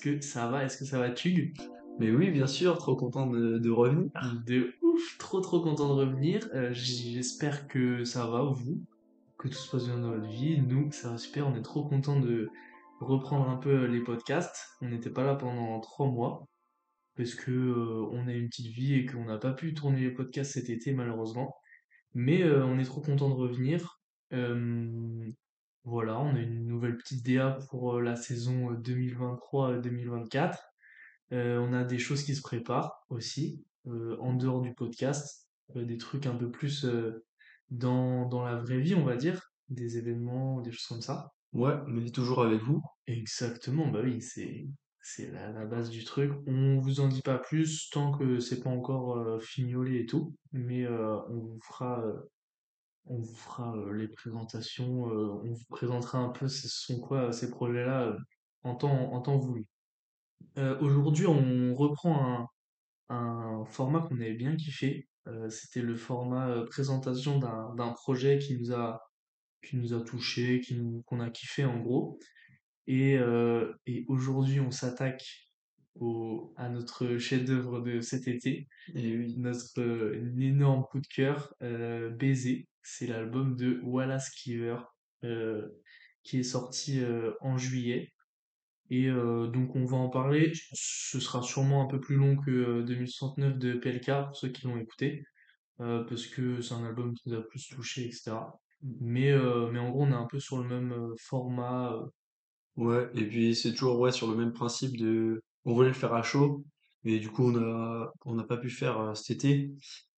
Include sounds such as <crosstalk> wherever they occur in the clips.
que ça va? Est-ce que ça va Tug? Mais oui, bien sûr, trop content de, de revenir. De ouf, trop trop content de revenir. Euh, j'espère que ça va vous, que tout se passe bien dans votre vie. Nous, ça va super, on est trop content de reprendre un peu les podcasts. On n'était pas là pendant trois mois parce que euh, on a une petite vie et qu'on n'a pas pu tourner les podcasts cet été malheureusement. Mais euh, on est trop content de revenir. Euh, voilà, on a une nouvelle petite DA pour euh, la saison 2023-2024. on a des choses qui se préparent aussi, en dehors du podcast, des trucs un peu plus dans, dans la vraie vie, on va dire, des événements, des choses comme ça. Ouais, mais toujours avec vous. Exactement, bah oui, c'est c'est la, la base du truc. On vous en dit pas plus tant que c'est pas encore euh, fignolé et tout, mais euh, on vous fera euh, on vous fera euh, les présentations, euh, on vous présentera un peu ce sont quoi ces projets-là euh, en temps en temps voulu. Euh, aujourd'hui, on reprend un, un format qu'on avait bien kiffé. Euh, c'était le format euh, présentation d'un d'un projet qui nous a qui nous a touché, qui nous qu'on a kiffé en gros. Et, euh, et aujourd'hui, on s'attaque au, à notre chef-d'œuvre de cet été, Et oui. notre euh, énorme coup de cœur, euh, Baiser. C'est l'album de Wallace Cleaver euh, qui est sorti euh, en juillet. Et euh, donc on va en parler. Ce sera sûrement un peu plus long que euh, 2069 de PLK pour ceux qui l'ont écouté, parce que c'est un album qui nous a plus touché, etc. Mais, mais en gros, on est un peu sur le même format. Ouais, et puis c'est toujours ouais, sur le même principe de... On voulait le faire à chaud, mais du coup on a on n'a pas pu faire cet été.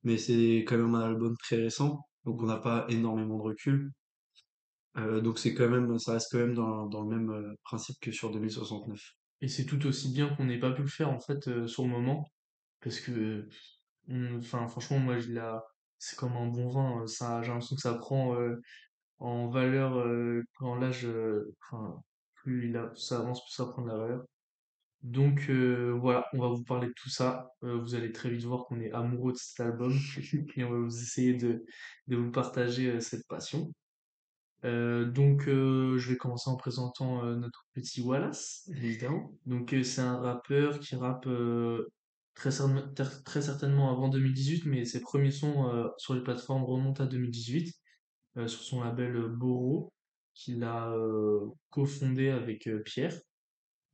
Mais c'est quand même un album très récent, donc on n'a pas énormément de recul. Euh, donc c'est quand même, ça reste quand même dans, le même euh, principe que sur 2069. Et c'est tout aussi bien qu'on n'ait pas pu le faire en fait euh, sur le moment, parce que, enfin franchement moi je la, c'est comme un bon vin, ça, j'ai l'impression que ça prend en valeur quand l'âge, enfin plus il a, ça avance, plus ça prend de la valeur. Donc euh, voilà, on va vous parler de tout ça. Euh, vous allez très vite voir qu'on est amoureux de cet album <laughs> et on va vous essayer de, de vous partager euh, cette passion. Donc je vais commencer en présentant notre petit Wallace. Évidemment. Donc c'est un rappeur qui rappe très, très certainement avant 2018, mais ses premiers sons sur les plateformes remontent à 2018, euh, sur son label Boro, qu'il a cofondé avec Pierre.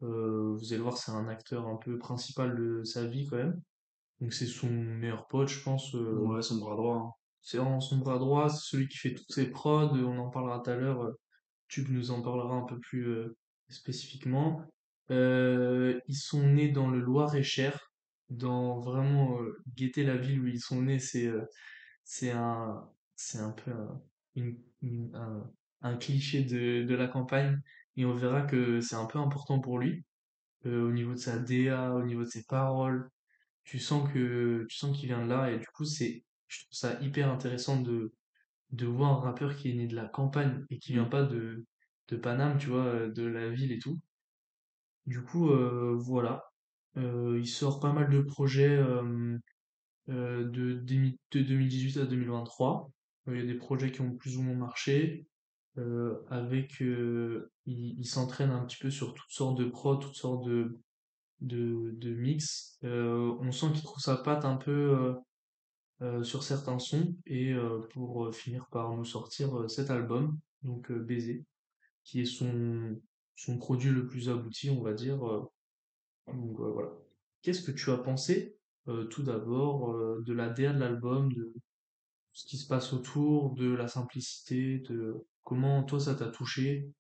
Euh, vous allez voir, c'est un acteur un peu principal de sa vie quand même. Donc c'est son meilleur pote, je pense. euh, Ouais, son bras droit. hein. c'est son bras droit, c'est celui qui fait toutes ses prods. On en parlera tout à l'heure. euh, Tu nous en parlera un peu plus euh, spécifiquement. Ils sont nés dans le Loir-et-Cher, dans vraiment guetter la ville où ils sont nés. C'est c'est un c'est un peu un, une- une- un, un cliché de, de la campagne. Et on verra que c'est un peu important pour lui euh, au niveau de sa DA, au niveau de ses paroles. Tu sens que tu sens qu'il vient de là et du coup c'est je trouve ça hyper intéressant de de voir un rappeur qui est né de la campagne et qui vient Mm. pas de de Paname, tu vois, euh, de la ville et tout. Du coup euh, voilà, Euh, il sort pas mal de projets euh, de, démi- de 2018 à 2023. Euh, Il y a des projets qui ont plus ou moins marché. Euh, avec euh, il, s'entraîne un petit peu sur toutes sortes de prods, toutes sortes de de, de mix. Euh, on sent qu'il trouve sa patte un peu euh, sur certains sons et pour finir par nous sortir cet album, donc Baiser, qui est son, son produit le plus abouti, on va dire. donc voilà. Qu'est-ce que tu as pensé tout d'abord de la DA de l'album, de ce qui se passe autour, de la simplicité, de comment toi ça t'a touché,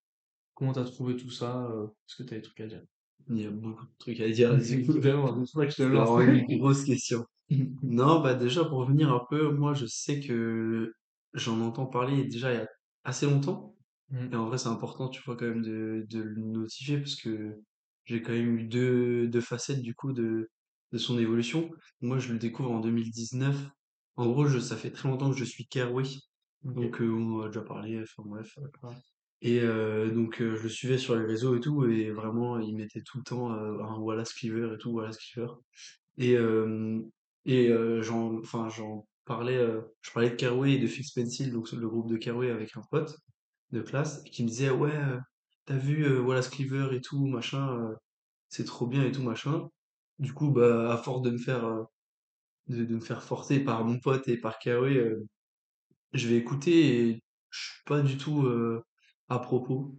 comment t'as trouvé tout ça, euh, est-ce que t'as des trucs à dire? Il y a beaucoup de trucs à dire. C'est pour ça que je te <laughs> c'est lance. vraiment une grosse question. <laughs> Non, bah déjà pour revenir un peu, moi je sais que j'en entends parler déjà il y a assez longtemps. Et Mm. en vrai c'est important, tu vois, quand même de, de le notifier parce que j'ai quand même eu deux, deux facettes du coup de, de son évolution. Moi je le découvre en 2019. En gros, je, ça fait très longtemps que je suis Kerway. Donc euh, on en a déjà parlé, enfin bref. Ouais. Et euh, donc euh, je le suivais sur les réseaux et tout, et vraiment il mettait tout le temps euh, un Wallace Cleaver et tout, Wallace Cleaver. Et, et j'en, enfin, j'en parlais, je parlais de Caroué et de Fix Pencil, donc le groupe de Caroué avec un pote de classe, qui me disait, ouais, t'as vu Wallace Cleaver et tout, machin, c'est trop bien et tout, machin. Du coup, bah, à force de me faire, de, de me faire forcer par mon pote et par euh, je vais écouter et je suis pas du tout euh, à propos.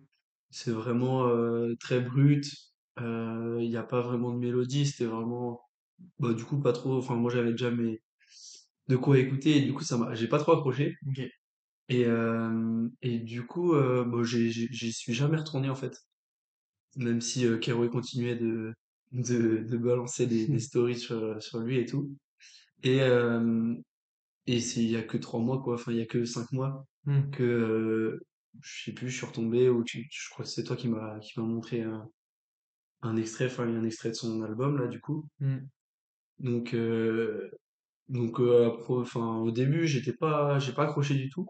C'est vraiment euh, très brut. Il n'y a pas vraiment de mélodie. C'était vraiment, bah, du coup, pas trop. Enfin, moi, j'avais déjà mes, de quoi écouter et du coup, ça m'a, j'ai pas trop accroché. Et, et du coup, bon, j'ai- j'y suis jamais retourné en fait. Même si Kerouac continuait de, de, de balancer des, des <laughs> stories sur, sur lui et tout. Et, euh, et c'est il y a que trois mois, quoi. Enfin, il y a que cinq mois Hmm. que, euh, je sais plus, je suis retombé ou tu, je crois que c'est toi qui m'a qui m'a montré un, un extrait, enfin, un extrait de son album là, du coup. Hmm. Donc, euh, donc enfin, au début, j'étais pas, j'ai pas accroché du tout.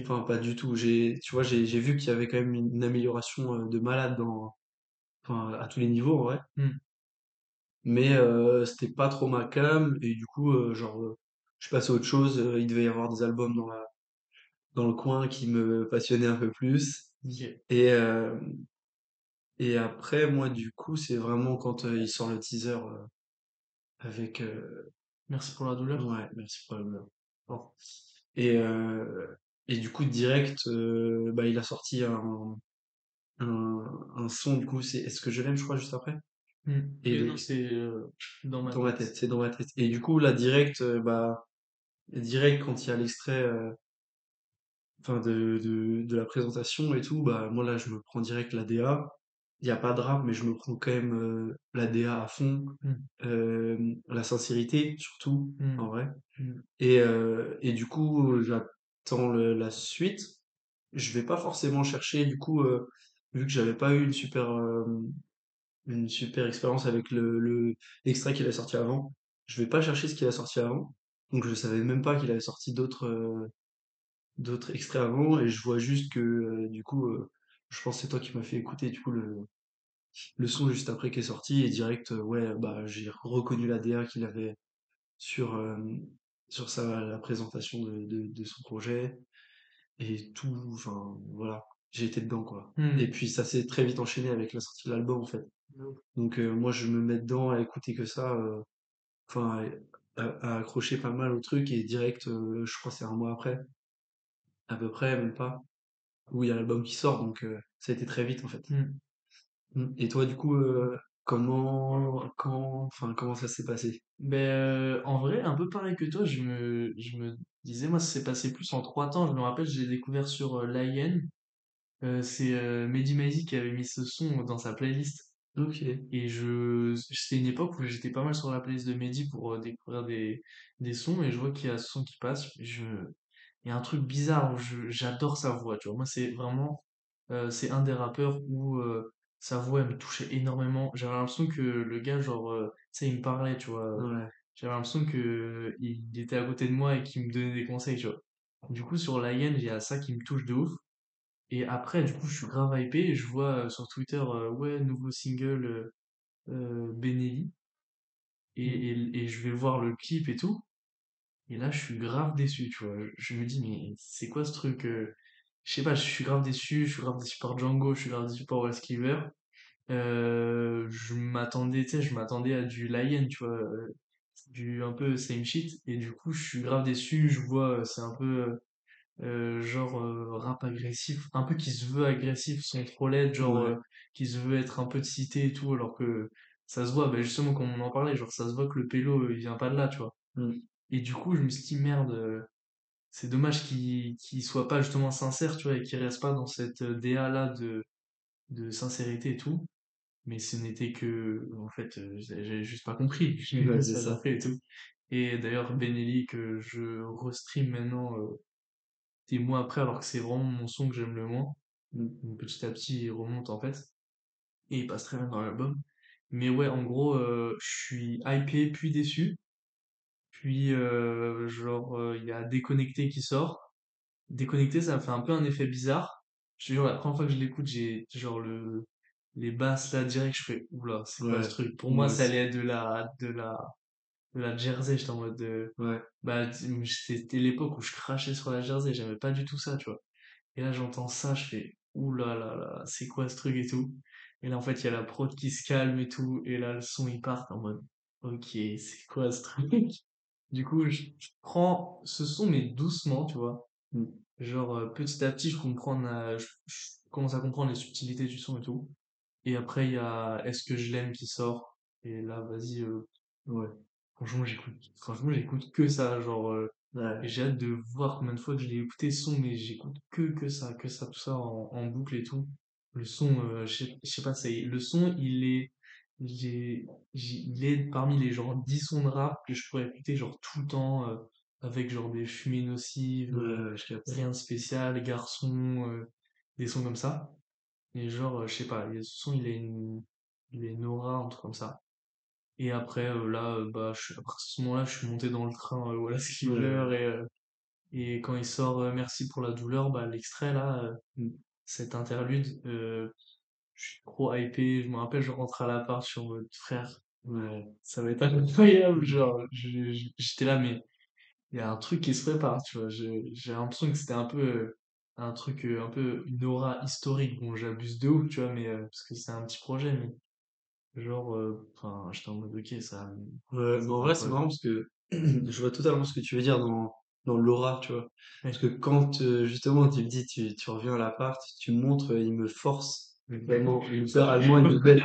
Enfin, pas du tout. J'ai, tu vois, j'ai j'ai vu qu'il y avait quand même une amélioration de malade dans, enfin, à tous les niveaux en vrai. Hmm. Mais euh, c'était pas trop ma cam et du coup, genre, je suis passé à autre chose. euh, il devait y avoir des albums dans la, dans le coin qui me passionnaient un peu plus. Et euh, et après, moi, du coup, c'est vraiment quand euh, il sort le teaser euh, avec, Merci pour la douleur. ouais, merci pour le Bon. Et et du coup, direct, bah, il a sorti un un, un son du coup c'est Est-ce que je l'aime je crois juste après? Hmm. et c'est dans ma dans tête tête. c'est dans ma tête et du coup là direct euh, direct quand il y a l'extrait euh, enfin de, de, de la présentation et tout bah moi là je me prends direct la DA il n'y a pas de rap mais je me prends quand même euh, la DA à fond Hmm. euh, la sincérité surtout Hmm. en vrai Hmm. et, euh, et du coup j'attends le- la suite je vais pas forcément chercher du coup vu que j'avais pas eu une super une super expérience avec le, le- l'extrait qu'il a sorti avant. Je vais pas chercher ce qu'il a sorti avant. Donc je savais même pas qu'il avait sorti d'autres euh, d'autres extraits avant et je vois juste que euh, du coup euh, je pense que c'est toi qui m'as fait écouter du coup le, le son juste après qui est sorti et direct ouais bah j'ai reconnu la DA qu'il avait sur sur sa la présentation de, de, de son projet et tout enfin voilà j'ai été dedans quoi. Et Hmm. puis ça s'est très vite enchaîné avec la sortie de l'album en fait. Donc euh, moi je me mets dedans à écouter que ça, enfin à accrocher pas mal au truc et direct, euh, je crois c'est un mois après, à peu près, même pas, où il y a l'album qui sort, donc euh, ça a été très vite en fait. Hmm. Mm. Et toi du coup, euh, comment, quand, enfin comment ça s'est passé? Ben, en vrai, un peu pareil que toi, je me, je me disais, moi, ça s'est passé plus en trois temps. Je me rappelle, j'ai découvert sur. Euh, c'est euh, Mehdi qui avait mis ce son dans sa playlist. Ok, Et je, c'était une époque où j'étais pas mal sur la playlist de Mehdi pour euh, découvrir des, des sons. Et je vois qu'il y a ce son qui passe. Je, il y a un truc bizarre où je, j'adore sa voix, tu vois. Moi, c'est vraiment, euh, c'est un des rappeurs où euh, sa voix, elle me touchait énormément. J'avais l'impression que le gars, genre, euh, tu sais, il me parlait, tu vois. ouais, J'avais l'impression que il était à côté de moi et qu'il me donnait des conseils, tu vois. Du coup, sur la il y a ça qui me touche de ouf. Et après, du coup, je suis grave hypé et je vois euh, sur Twitter, euh, ouais, nouveau single euh, Benelli. Et, Mm. et, et je vais voir le clip et tout. Et là, je suis grave déçu, tu vois. Je me dis, mais c'est quoi ce truc euh, Je sais pas, je suis grave déçu. Je suis grave déçu par Django, je suis grave déçu par Wes Cleaver. Euh, je m'attendais, tu sais, je m'attendais à du Lion, tu vois. du un peu same shit. Et du coup, je suis grave déçu. Je vois, c'est un peu euh, genre euh, rap agressif, un peu qui se veut agressif sans trop l'être, genre ouais, euh, qui se veut être un peu de cité et tout, alors que ça se voit, bah, justement, comme on en parlait, genre ça se voit que le pélo, il vient pas de là, tu vois. Mm. Et du coup, je me suis dit, merde, c'est dommage qu'il qu'il soit pas justement sincère, tu vois, et qu'il reste pas dans cette euh, DA-là de, de sincérité et tout. Mais ce n'était que, en fait, j'avais juste pas compris, j'ai ouais, <laughs> pas ça. compris et tout. Et d'ailleurs, Benelli, que je restream maintenant des mois après, alors que c'est vraiment mon son que j'aime le moins. Mm. Donc, petit à petit, il remonte en fait. Et il passe très bien dans l'album. Mais ouais, en gros, euh, je suis hypé, puis déçu. Puis, euh, genre, euh, il y a Déconnecté qui sort. Déconnecté, ça me fait un peu un effet bizarre. Je te jure, la première fois que je l'écoute, j'ai genre le, les basses là direct, je fais, oula, c'est quoi ce Ouais, truc? Pour moi, moi ça allait être de la, de la, la Jersey. J'étais en mode, de, Ouais, bah, c'était l'époque où je crachais sur la Jersey. J'aimais pas du tout ça, tu vois. Et là, j'entends ça, je fais, ouh là là là, c'est quoi ce truc et tout. Et là, en fait, il y a la prod qui se calme et tout. Et là, le son, il part en mode, ok, c'est quoi ce truc? Du coup, je, prends ce son, mais doucement, tu vois. Mm. Genre, euh, petit à petit, je comprends, je commence à comprendre les subtilités du son et tout. Et après, il y a Est-ce que je l'aime qui sort? Et là, vas-y, euh, Ouais. Franchement, j'écoute, franchement, j'écoute que ça. Genre, euh, Ouais. j'ai hâte de voir combien de fois je l'ai écouté son, mais j'écoute que, que ça, que ça, tout ça en, en boucle et tout. Le son, euh, je sais pas, c'est, le son, il est, j'ai, il est parmi les genre 10 sons de rap que je pourrais écouter genre tout le temps, euh, avec genre des fumées nocives, Ouais, euh, je rien de spécial, garçon, des sons comme ça. Et genre, je sais pas, ce son, il a une, il a une aura, un truc comme ça. Et après, euh, là, euh, bah, je, suis- après ce moment-là, je suis monté dans le train, euh, voilà ce <laughs> qu'il Ouais. pleure, et, et quand il sort Merci pour la douleur, bah, l'extrait là, Mm. cet interlude, euh, je suis trop hypé. Je me rappelle, je rentre à l'appart, en mode frère, Ouais. ça va être incroyable. Genre, j'étais là, mais il y a un truc qui se prépare, tu vois. J'ai l'impression que c'était un peu un truc, un peu une aura historique. Bon, j'abuse de ouf, tu vois, mais parce que c'est un petit projet, mais genre, euh, enfin, j'étais en mode ok, ça, Ouais, mais en vrai, c'est marrant parce que <clears throat> je vois totalement ce que tu veux dire dans, dans l'aura, tu vois. Parce que quand euh, justement tu me dis, tu, tu reviens à l'appart, tu me montres, euh, il me force, vraiment, me perd allemand, il me met,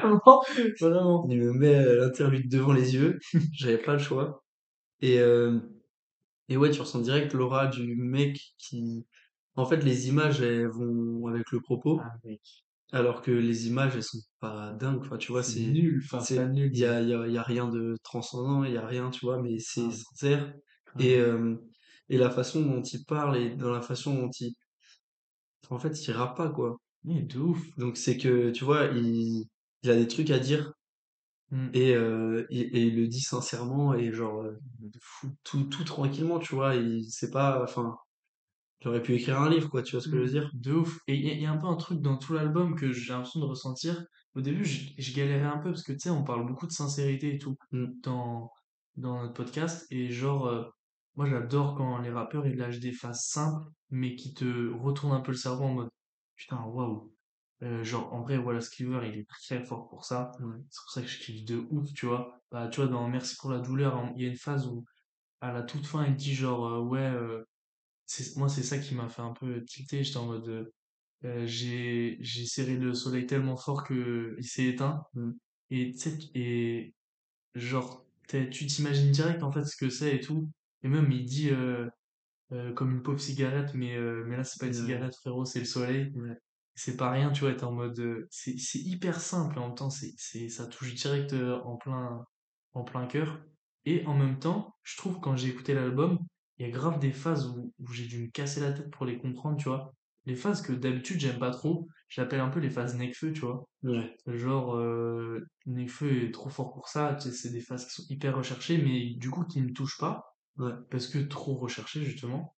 Vraiment, il me met l'interlude devant les yeux, j'avais pas le choix. Et, euh, et ouais, tu ressens direct l'aura du mec qui. En fait, les images, elles vont avec le propos, Ah, mec, alors que les images, elles sont pas dingues. Enfin, tu vois, c'est nul, enfin, c'est nul, Il y a, il y a, il y a rien de transcendant, il y a rien, tu vois, mais c'est grave, sincère. Et, grave. euh, et la façon dont il parle et dans la façon dont il. En fait, il rappe pas, quoi. Mais de ouf. Donc, c'est que, tu vois, il, il a des trucs à dire Hmm. et, euh, et, et il le dit sincèrement et genre tout, tout tranquillement, tu vois. Il, c'est pas. Enfin. J'aurais pu écrire un livre, quoi, tu vois ce que je Hmm. veux dire? De ouf. Et il y, a y a un peu un truc dans tout l'album que j'ai l'impression de ressentir. Au début, je, galérais un peu parce que tu sais, on parle beaucoup de sincérité et tout Mm. dans, dans notre podcast. Et genre, euh, moi j'adore quand les rappeurs ils lâchent des phrases simples, mais qui te retournent un peu le cerveau en mode putain, waouh. Euh, genre, en vrai, Wallace Cleaver, il est très fort pour ça. C'est pour ça que je kiffe de ouf, tu vois. Bah, tu vois, dans Merci pour la douleur, il y a une phase où, à la toute fin, il dit genre, euh, ouais, euh, moi, c'est ça qui m'a fait un peu tilter. J'étais en mode, euh, euh, j'ai, j'ai serré le soleil tellement fort que il s'est éteint. Mm. Et tu sais, et genre, tu t'imagines direct, en fait, ce que c'est et tout. Et même, il dit, euh, euh, comme une pauvre cigarette, mais, mais là, c'est pas une cigarette, frérot, c'est le soleil Ouais. c'est pas rien, tu vois, t'es en mode, c'est c'est hyper simple, et en même temps, c'est c'est ça touche direct en plein en plein cœur. Et en même temps, je trouve quand j'ai écouté l'album, il y a grave des phases où, où j'ai dû me casser la tête pour les comprendre, tu vois. Les phases que d'habitude j'aime pas trop, j'appelle un peu les phases Nekfeu, tu vois. Ouais. Genre, euh, Nekfeu est trop fort pour ça, tu sais, c'est des phases qui sont hyper recherchées, mais du coup qui me touchent pas, Ouais. parce que trop recherchées, justement.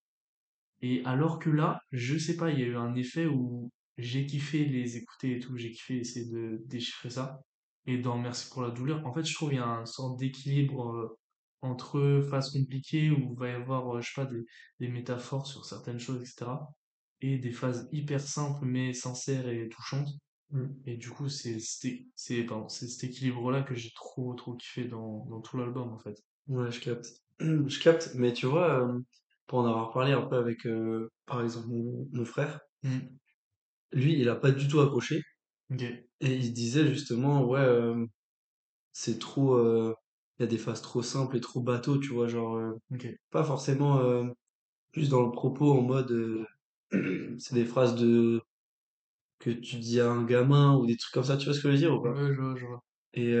Et alors que là, je sais pas, il y a eu un effet où j'ai kiffé les écouter et tout, j'ai kiffé essayer de déchiffrer ça. Et dans Merci pour la douleur, en fait, je trouve qu'il y a une sorte d'équilibre euh, entre phases compliquées où il va y avoir, euh, je sais pas, des, des métaphores sur certaines choses, etc. Et des phases hyper simples mais sincères et touchantes. Mm. Et du coup, c'est cet équilibre-là que j'ai trop trop kiffé dans, dans tout l'album en fait. Ouais, je capte. <clears throat> Je capte, mais tu vois, euh, pour en avoir parlé un peu avec, euh, par exemple, mon, mon frère, Hmm, lui, il a pas du tout accroché. Et il disait justement, ouais, euh, c'est trop. Il y a des phases trop simples et trop bateau, tu vois, genre, euh, pas forcément euh, plus dans le propos en mode. euh, <clears throat> c'est des phrases de que tu dis à un gamin ou des trucs comme ça, tu vois ce que je veux dire ou pas? Ouais, je vois, je vois. Et,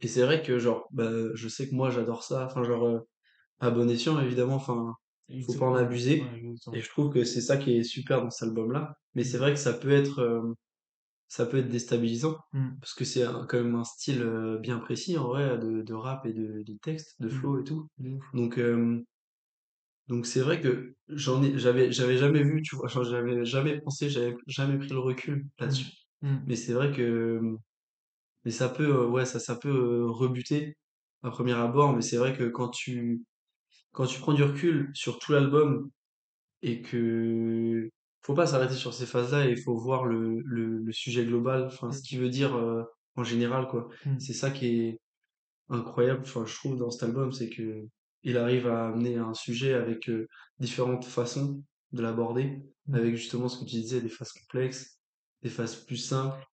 Et c'est vrai que genre, bah, je sais que moi j'adore ça, enfin genre, à bon escient évidemment, enfin, faut pas en. Ouais, abuser. Et je trouve que c'est ça qui est super dans cet album-là. Mais c'est vrai que ça peut être, ça peut être déstabilisant, hmm, parce que c'est quand même un style euh, bien précis en vrai, de, de rap et de, de texte, de hmm. flow et tout. Donc, euh, donc c'est vrai que j'en ai, j'avais, j'avais jamais vu, tu vois, j'avais jamais pensé, j'avais jamais pris le recul Hmm, là-dessus. Mais c'est vrai que Mais ça peut, euh, ouais, ça, ça peut euh, rebuter à premier abord, mais c'est vrai que quand tu, quand tu prends du recul sur tout l'album et que, faut pas s'arrêter sur ces phases-là et il faut voir le, le, le sujet global, enfin, ce Mmh. qu'il veut dire euh, en général, quoi. Mmh. C'est ça qui est incroyable, enfin, je trouve, dans cet album, c'est que il arrive à amener un sujet avec euh, différentes façons de l'aborder, Mmh. avec justement ce que tu disais, des phases complexes, des phases plus simples,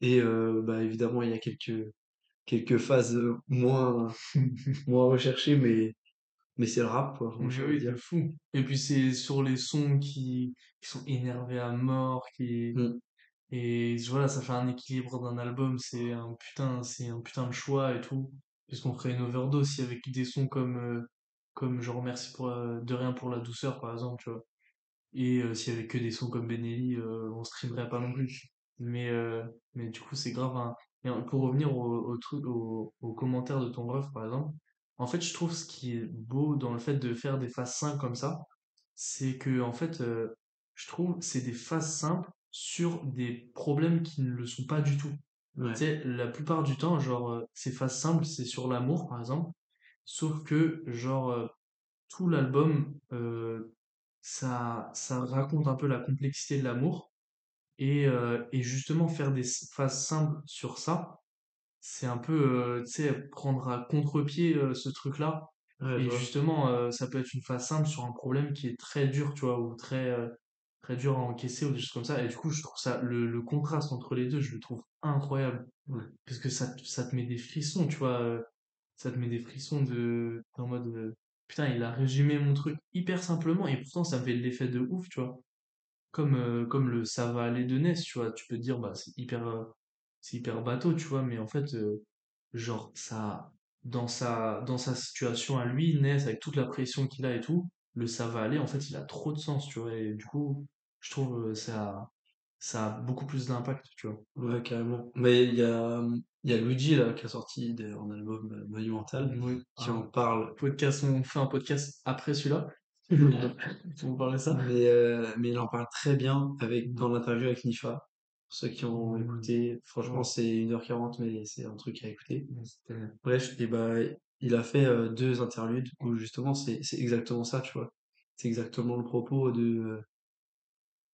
et euh, bah, évidemment, il y a quelques, quelques phases moins, <laughs> moins recherchées, mais, mais c'est le rap, quoi, Mais oui, dire. fou. Et puis c'est sur les sons qui, qui sont énervés à mort, qui Mm. et voilà, ça fait un équilibre d'un album, c'est un putain, c'est un putain de choix et tout. Parce qu'on ferait une overdose si avec des sons comme euh, comme je remercie pour la- de rien pour la douceur par exemple, tu vois. Et euh, s'il y avait que des sons comme Benelli, euh, on streamerait pas non plus. Mais, euh, mais du coup, c'est grave. Et en- pour revenir au, au truc, au, aux commentaires de ton ref, par exemple, en fait, je trouve ce qui est beau dans le fait de faire des phases simples comme ça, c'est que, en fait, euh, je trouve c'est des phases simples sur des problèmes qui ne le sont pas du tout. Tu Ouais, sais, la plupart du temps, genre, euh, ces phases simples, c'est sur l'amour, par exemple. Sauf que, genre, euh, tout l'album, ça, ça raconte un peu la complexité de l'amour. Et, et justement, faire des phases simples sur ça, c'est un peu, euh, tu sais, prendre à contre-pied euh, ce truc-là. ouais, Et justement, euh, ça peut être une phase simple sur un problème qui est très dur, tu vois, ou très, très dur à encaisser, ou des choses comme ça. Et du coup, je trouve ça, le, le contraste entre les deux, je le trouve incroyable. Ouais, Parce que ça, te- ça te met des frissons, tu vois. ça te met des frissons de, en mode, putain, il a résumé mon truc hyper simplement, et pourtant, ça me fait l'effet de ouf, tu vois. Comme, euh, comme le ça va aller de Ness, tu vois. Tu peux te dire, bah, c'est hyper, c'est hyper bateau, tu vois, mais en fait, euh, genre, ça, dans sa, dans sa situation à lui, Ness, avec toute la pression qu'il a et tout, le ça va aller, en fait, il a trop de sens, tu vois, et du coup, je trouve, euh, ça, ça a beaucoup plus d'impact, tu vois. ouais, carrément. Mais il y a, il y a Luigi, là, qui a sorti un album euh, monumental, Oui, qui en parle. podcast, on fait un podcast après celui-là. <laughs> On de ça. Mais, euh, mais il en parle très bien avec, dans l'interview avec Nifa. Pour ceux qui ont Mm. écouté, franchement, c'est une heure quarante mais c'est un truc à écouter. Bref, et bah, il a fait euh, deux interludes où justement, c'est, exactement ça, tu vois. C'est exactement le propos de euh,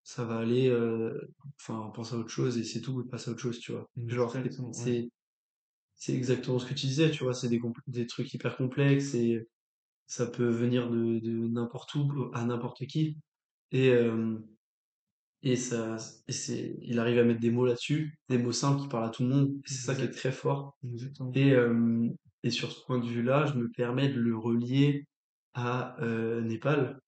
ça va aller, euh, enfin, pense à autre chose et c'est tout, passe à autre chose, tu vois. Genre, c'est, Exactement, c'est ce que tu disais, tu vois, c'est des, des trucs hyper complexes et ça peut venir de, de n'importe où à n'importe qui. Et, Et ça, et c'est, il arrive à mettre des mots là-dessus, des mots simples qui parlent à tout le monde. C'est ça qui est très fort. exactement. Et, euh, et sur ce point de vue-là, je me permets de le relier à euh, Népal,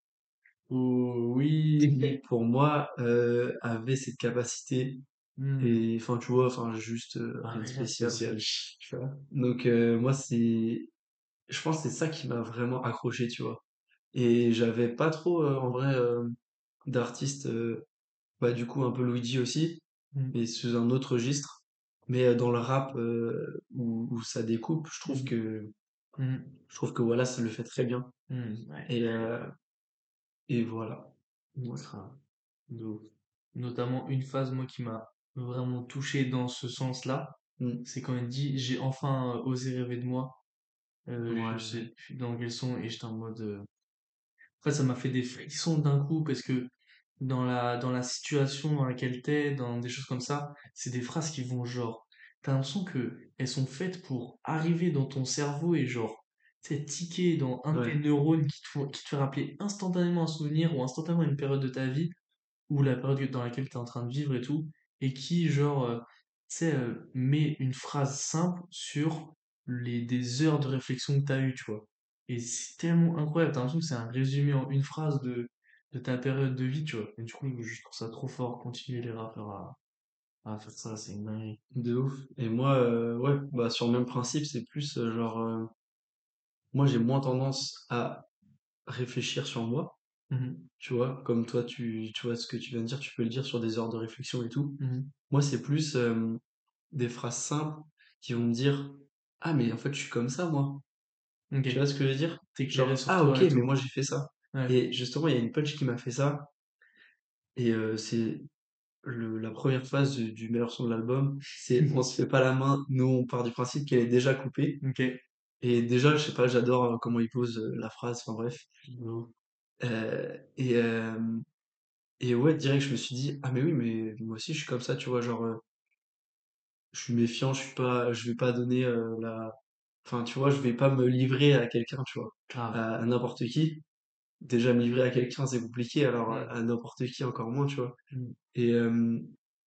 Oh, oui. pour moi euh, avait cette capacité. Hmm. Et enfin, tu vois, enfin, juste euh, Un rien spécial. tu vois. Donc moi, c'est, je pense que c'est ça qui m'a vraiment accroché, tu vois. Et j'avais pas trop, en vrai, d'artistes, euh, bah du coup un peu Luigi aussi, Hmm. mais sous un autre registre. Mais euh, dans le rap euh, où, où ça découpe, je trouve que Hmm. je trouve que voilà, ça le fait très bien. Ouais, Et euh, et voilà. Ouais. Notamment une phase, moi, qui m'a vraiment touché dans ce sens-là, c'est quand il dit j'ai enfin osé rêver de moi. Euh, je Ouais. sais plus dans quel son, et j'étais en mode. fait, ça m'a fait des frissons d'un coup parce que dans la, dans la situation dans laquelle t'es, dans des choses comme ça, c'est des phrases qui vont genre, t'as l'impression que elles sont faites pour arriver dans ton cerveau et genre, tu sais, tiquer dans un de tes Ouais. neurones qui te, qui te fait rappeler instantanément un souvenir ou instantanément une période de ta vie ou la période dans laquelle tu es en train de vivre et tout, et qui, genre, euh, tu sais, euh, met une phrase simple sur les, des heures de réflexion que tu as eues, tu vois. Et c'est tellement incroyable, t'as l'impression que c'est un résumé en une phrase de, de ta période de vie, tu vois. Et du coup, je trouve ça trop fort, continuer les rappeurs à, à faire ça, c'est une dinguerie. De ouf. Et moi, euh, ouais, bah sur le même principe, c'est plus euh, genre, euh, moi j'ai moins tendance à réfléchir sur moi, Mhm, tu vois, comme toi, tu, tu vois ce que tu viens de dire, tu peux le dire sur des heures de réflexion et tout. mhm. Moi, c'est plus euh, des phrases simples qui vont me dire, ah mais en fait, je suis comme ça, moi. Ok, Tu vois ce que je veux dire? t'éclairer Genre, sur ah ok, et mais tout. moi j'ai fait ça. Ouais, Et justement, il y a une punch qui m'a fait ça. Et euh, c'est le, la première phase du, du meilleur son de l'album. C'est <laughs> on se fait pas la main, nous on part du principe qu'elle est déjà coupée. Et déjà, je sais pas, j'adore euh, comment il pose euh, la phrase, enfin bref. Euh, et, euh, et ouais, direct, je me suis dit, ah mais oui, mais moi aussi, je suis comme ça, tu vois, genre, euh, je suis méfiant, je suis pas, je vais pas donner la, enfin, tu vois, je vais pas me livrer à quelqu'un, tu vois, à, à n'importe qui. Déjà, me livrer à quelqu'un, c'est compliqué, alors à, à n'importe qui encore moins, tu vois. mm, Et, euh,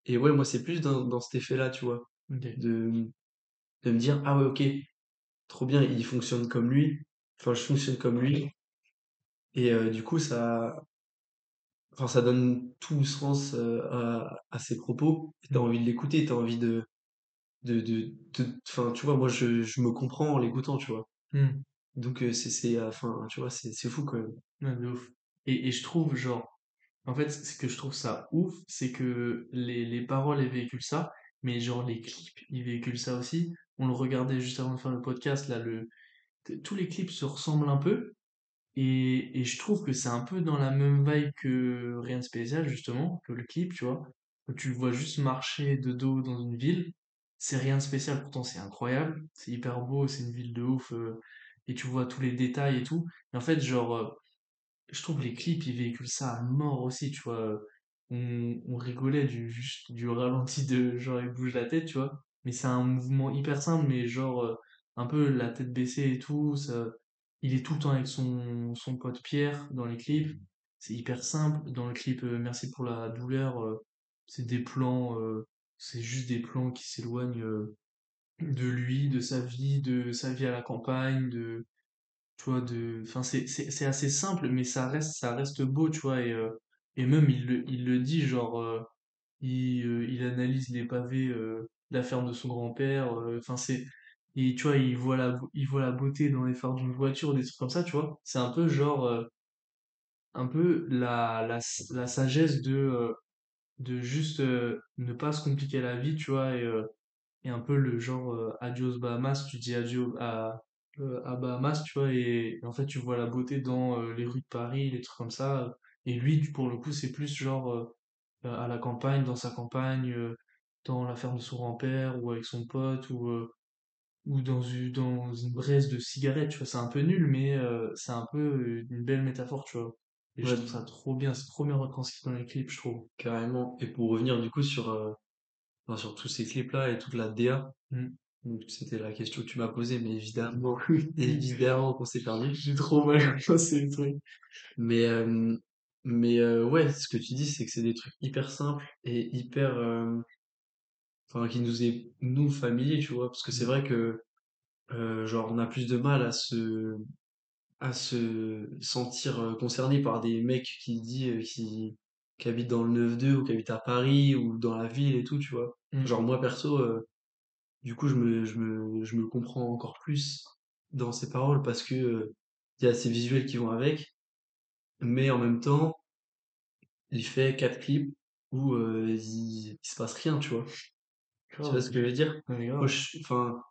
et ouais, moi, c'est plus dans, dans cet effet-là, tu vois, de, de me dire, ah ouais, ok, trop bien, il fonctionne comme lui, enfin, je fonctionne comme lui, et euh, du coup, ça, enfin, ça donne tout sens euh, à, à ses propos, t'as Mm, envie de l'écouter, t'as envie de, de, de, enfin, tu vois, moi, je, je me comprends en l'écoutant, tu vois. mm. Donc, c'est, c'est, enfin, tu vois, c'est, c'est fou quand même. De ouf. Et, je trouve, genre, en fait, ce que je trouve ça ouf, c'est que les, les paroles, elles véhiculent ça, mais genre, les clips, ils véhiculent ça aussi. On le regardait juste avant de faire le podcast, là, le, tous les clips se ressemblent un peu, et, et je trouve que c'est un peu dans la même vibe que Rien de spécial, justement, que le clip, tu vois. Tu le vois juste marcher de dos dans une ville. C'est rien de spécial, pourtant c'est incroyable. C'est hyper beau, c'est une ville de ouf. euh, et tu vois tous les détails et tout. Et en fait, genre, euh, je trouve les clips, ils véhiculent ça à mort aussi, tu vois. On, rigolait du, juste du ralenti de genre il bouge la tête, tu vois. Mais c'est un mouvement hyper simple, mais genre euh, un peu la tête baissée et tout. Ça, il est tout le temps avec son, son pote Pierre dans les clips. C'est hyper simple. Dans le clip euh, Merci pour la douleur, euh, c'est des plans, c'est juste des plans qui s'éloignent de lui, de sa vie, de sa vie à la campagne, de tu vois de enfin c'est assez simple mais ça reste ça reste beau tu vois et euh, et même il le il le dit genre euh, il euh, il analyse les pavés la ferme de son grand-père enfin c'est et tu vois il voit la il voit la beauté dans les phares d'une voiture des trucs comme ça tu vois. C'est un peu genre un peu la la la sagesse de de juste ne pas se compliquer la vie tu vois et et un peu le genre adios Bahamas, tu dis adieu à, euh, à Bahamas, tu vois, et, et en fait tu vois la beauté dans euh, les rues de Paris, les trucs comme ça. Et lui, pour le coup, c'est plus genre euh, euh, à la campagne, dans sa campagne, euh, dans la ferme de son grand-père, ou avec son pote, ou, euh, ou dans une, dans une braise de cigarette, tu vois. C'est un peu nul, mais euh, c'est un peu euh, une belle métaphore, tu vois. Et je trouve ça trop bien, c'est trop bien retranscrit dans les clips, je trouve. carrément. Et pour revenir du coup sur, euh, enfin, sur tous ces clips-là et toute la DA, Mm. Donc c'était la question que tu m'as posée, mais évidemment, <laughs> évidemment qu'on s'est perdu. J'ai trop mal pensé le truc. Mais, euh, mais euh, ouais, ce que tu dis, c'est que c'est des trucs hyper simples et hyper, euh, enfin, qui nous est, nous, familiers, tu vois, parce que c'est Mm. vrai que, genre, on a plus de mal à se, à se sentir concerné par des mecs qui dit, euh, qui, qui habitent dans le 9-2 ou qui habitent à Paris ou dans la ville et tout, tu vois. Mm. Genre, moi, perso, du coup, je me, je me, je me comprends encore plus dans ces paroles parce que, euh, il y a ces visuels qui vont avec, mais en même temps, il fait quatre clips où euh, il, il se passe rien, tu vois. Tu vois ce que je veux dire? Enfin,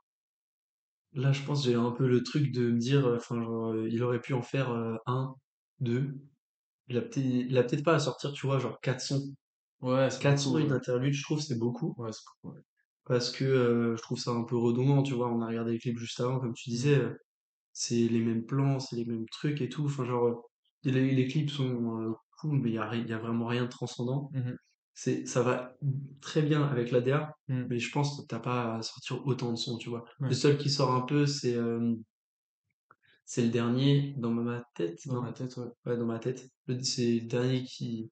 là, je pense que j'ai un peu le truc de me dire, euh, enfin, il aurait pu en faire euh, un, deux. Il a peut-être, pas à sortir, tu vois, genre quatre sons. Ouais, Quatre sons beaucoup. et une Ouais, interlude, je trouve, c'est beaucoup. ouais c'est beaucoup. Ouais. Parce que euh, je trouve ça un peu redondant, tu vois. On a regardé les clips juste avant, comme tu disais, euh, c'est les mêmes plans, c'est les mêmes trucs et tout. Enfin, genre, euh, les, les clips sont cool, mais il y a, y a vraiment rien de transcendant. Mhm. C'est, ça va très bien avec l'ADA, Mm. mais je pense que t'as pas à sortir autant de sons, tu vois. Le seul qui sort un peu, c'est c'est le dernier dans ma tête, Dans ma tête, ouais. Ouais, dans ma tête. Le- C'est le dernier qui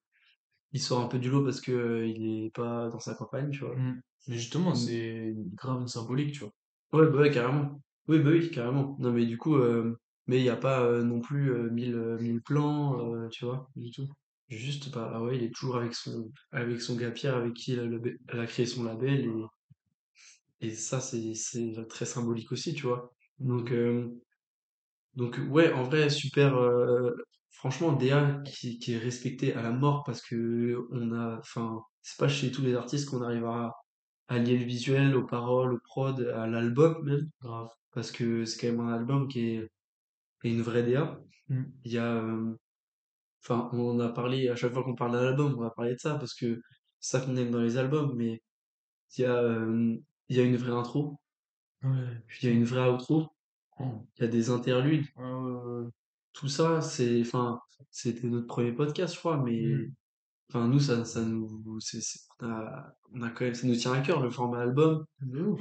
il sort un peu du lot parce que euh, il est pas dans sa campagne, tu vois. Mm. Mais justement, Mm. c'est grave une symbolique, tu vois. Ouais, bah ouais, carrément. Oui, bah oui, carrément. Non, mais du coup, euh, mais il n'y a pas euh, non plus euh, mille, euh, mille plans, euh, tu vois. Du tout. Juste, bah ah ouais, il est toujours avec son, avec son gars Pierre avec qui elle a, le- elle a créé son label et, et ça, c'est, c'est très symbolique aussi, tu vois. Donc, euh, donc ouais, en vrai, super. euh, franchement, DA qui, qui est respecté à la mort parce que on a, enfin, c'est pas chez tous les artistes qu'on arrive à, à lier le visuel aux paroles, aux prods, à l'album même, Grave. parce que c'est quand même un album qui est, qui est une vraie DA. Mm. Il y a, euh, enfin, on a parlé à chaque fois qu'on parle d'un album, on va parler de ça parce que c'est ça qu'on aime dans les albums, mais il y a, euh, il y a une vraie intro, Ouais, il y a une vraie outro, Mm. il y a des interludes. Ouais, ouais, ouais. Tout ça, c'est, enfin, c'était notre premier podcast, je crois, mais Mm. Enfin, nous, ça, ça nous, on a, on a quand même, ça nous tient à cœur le format album.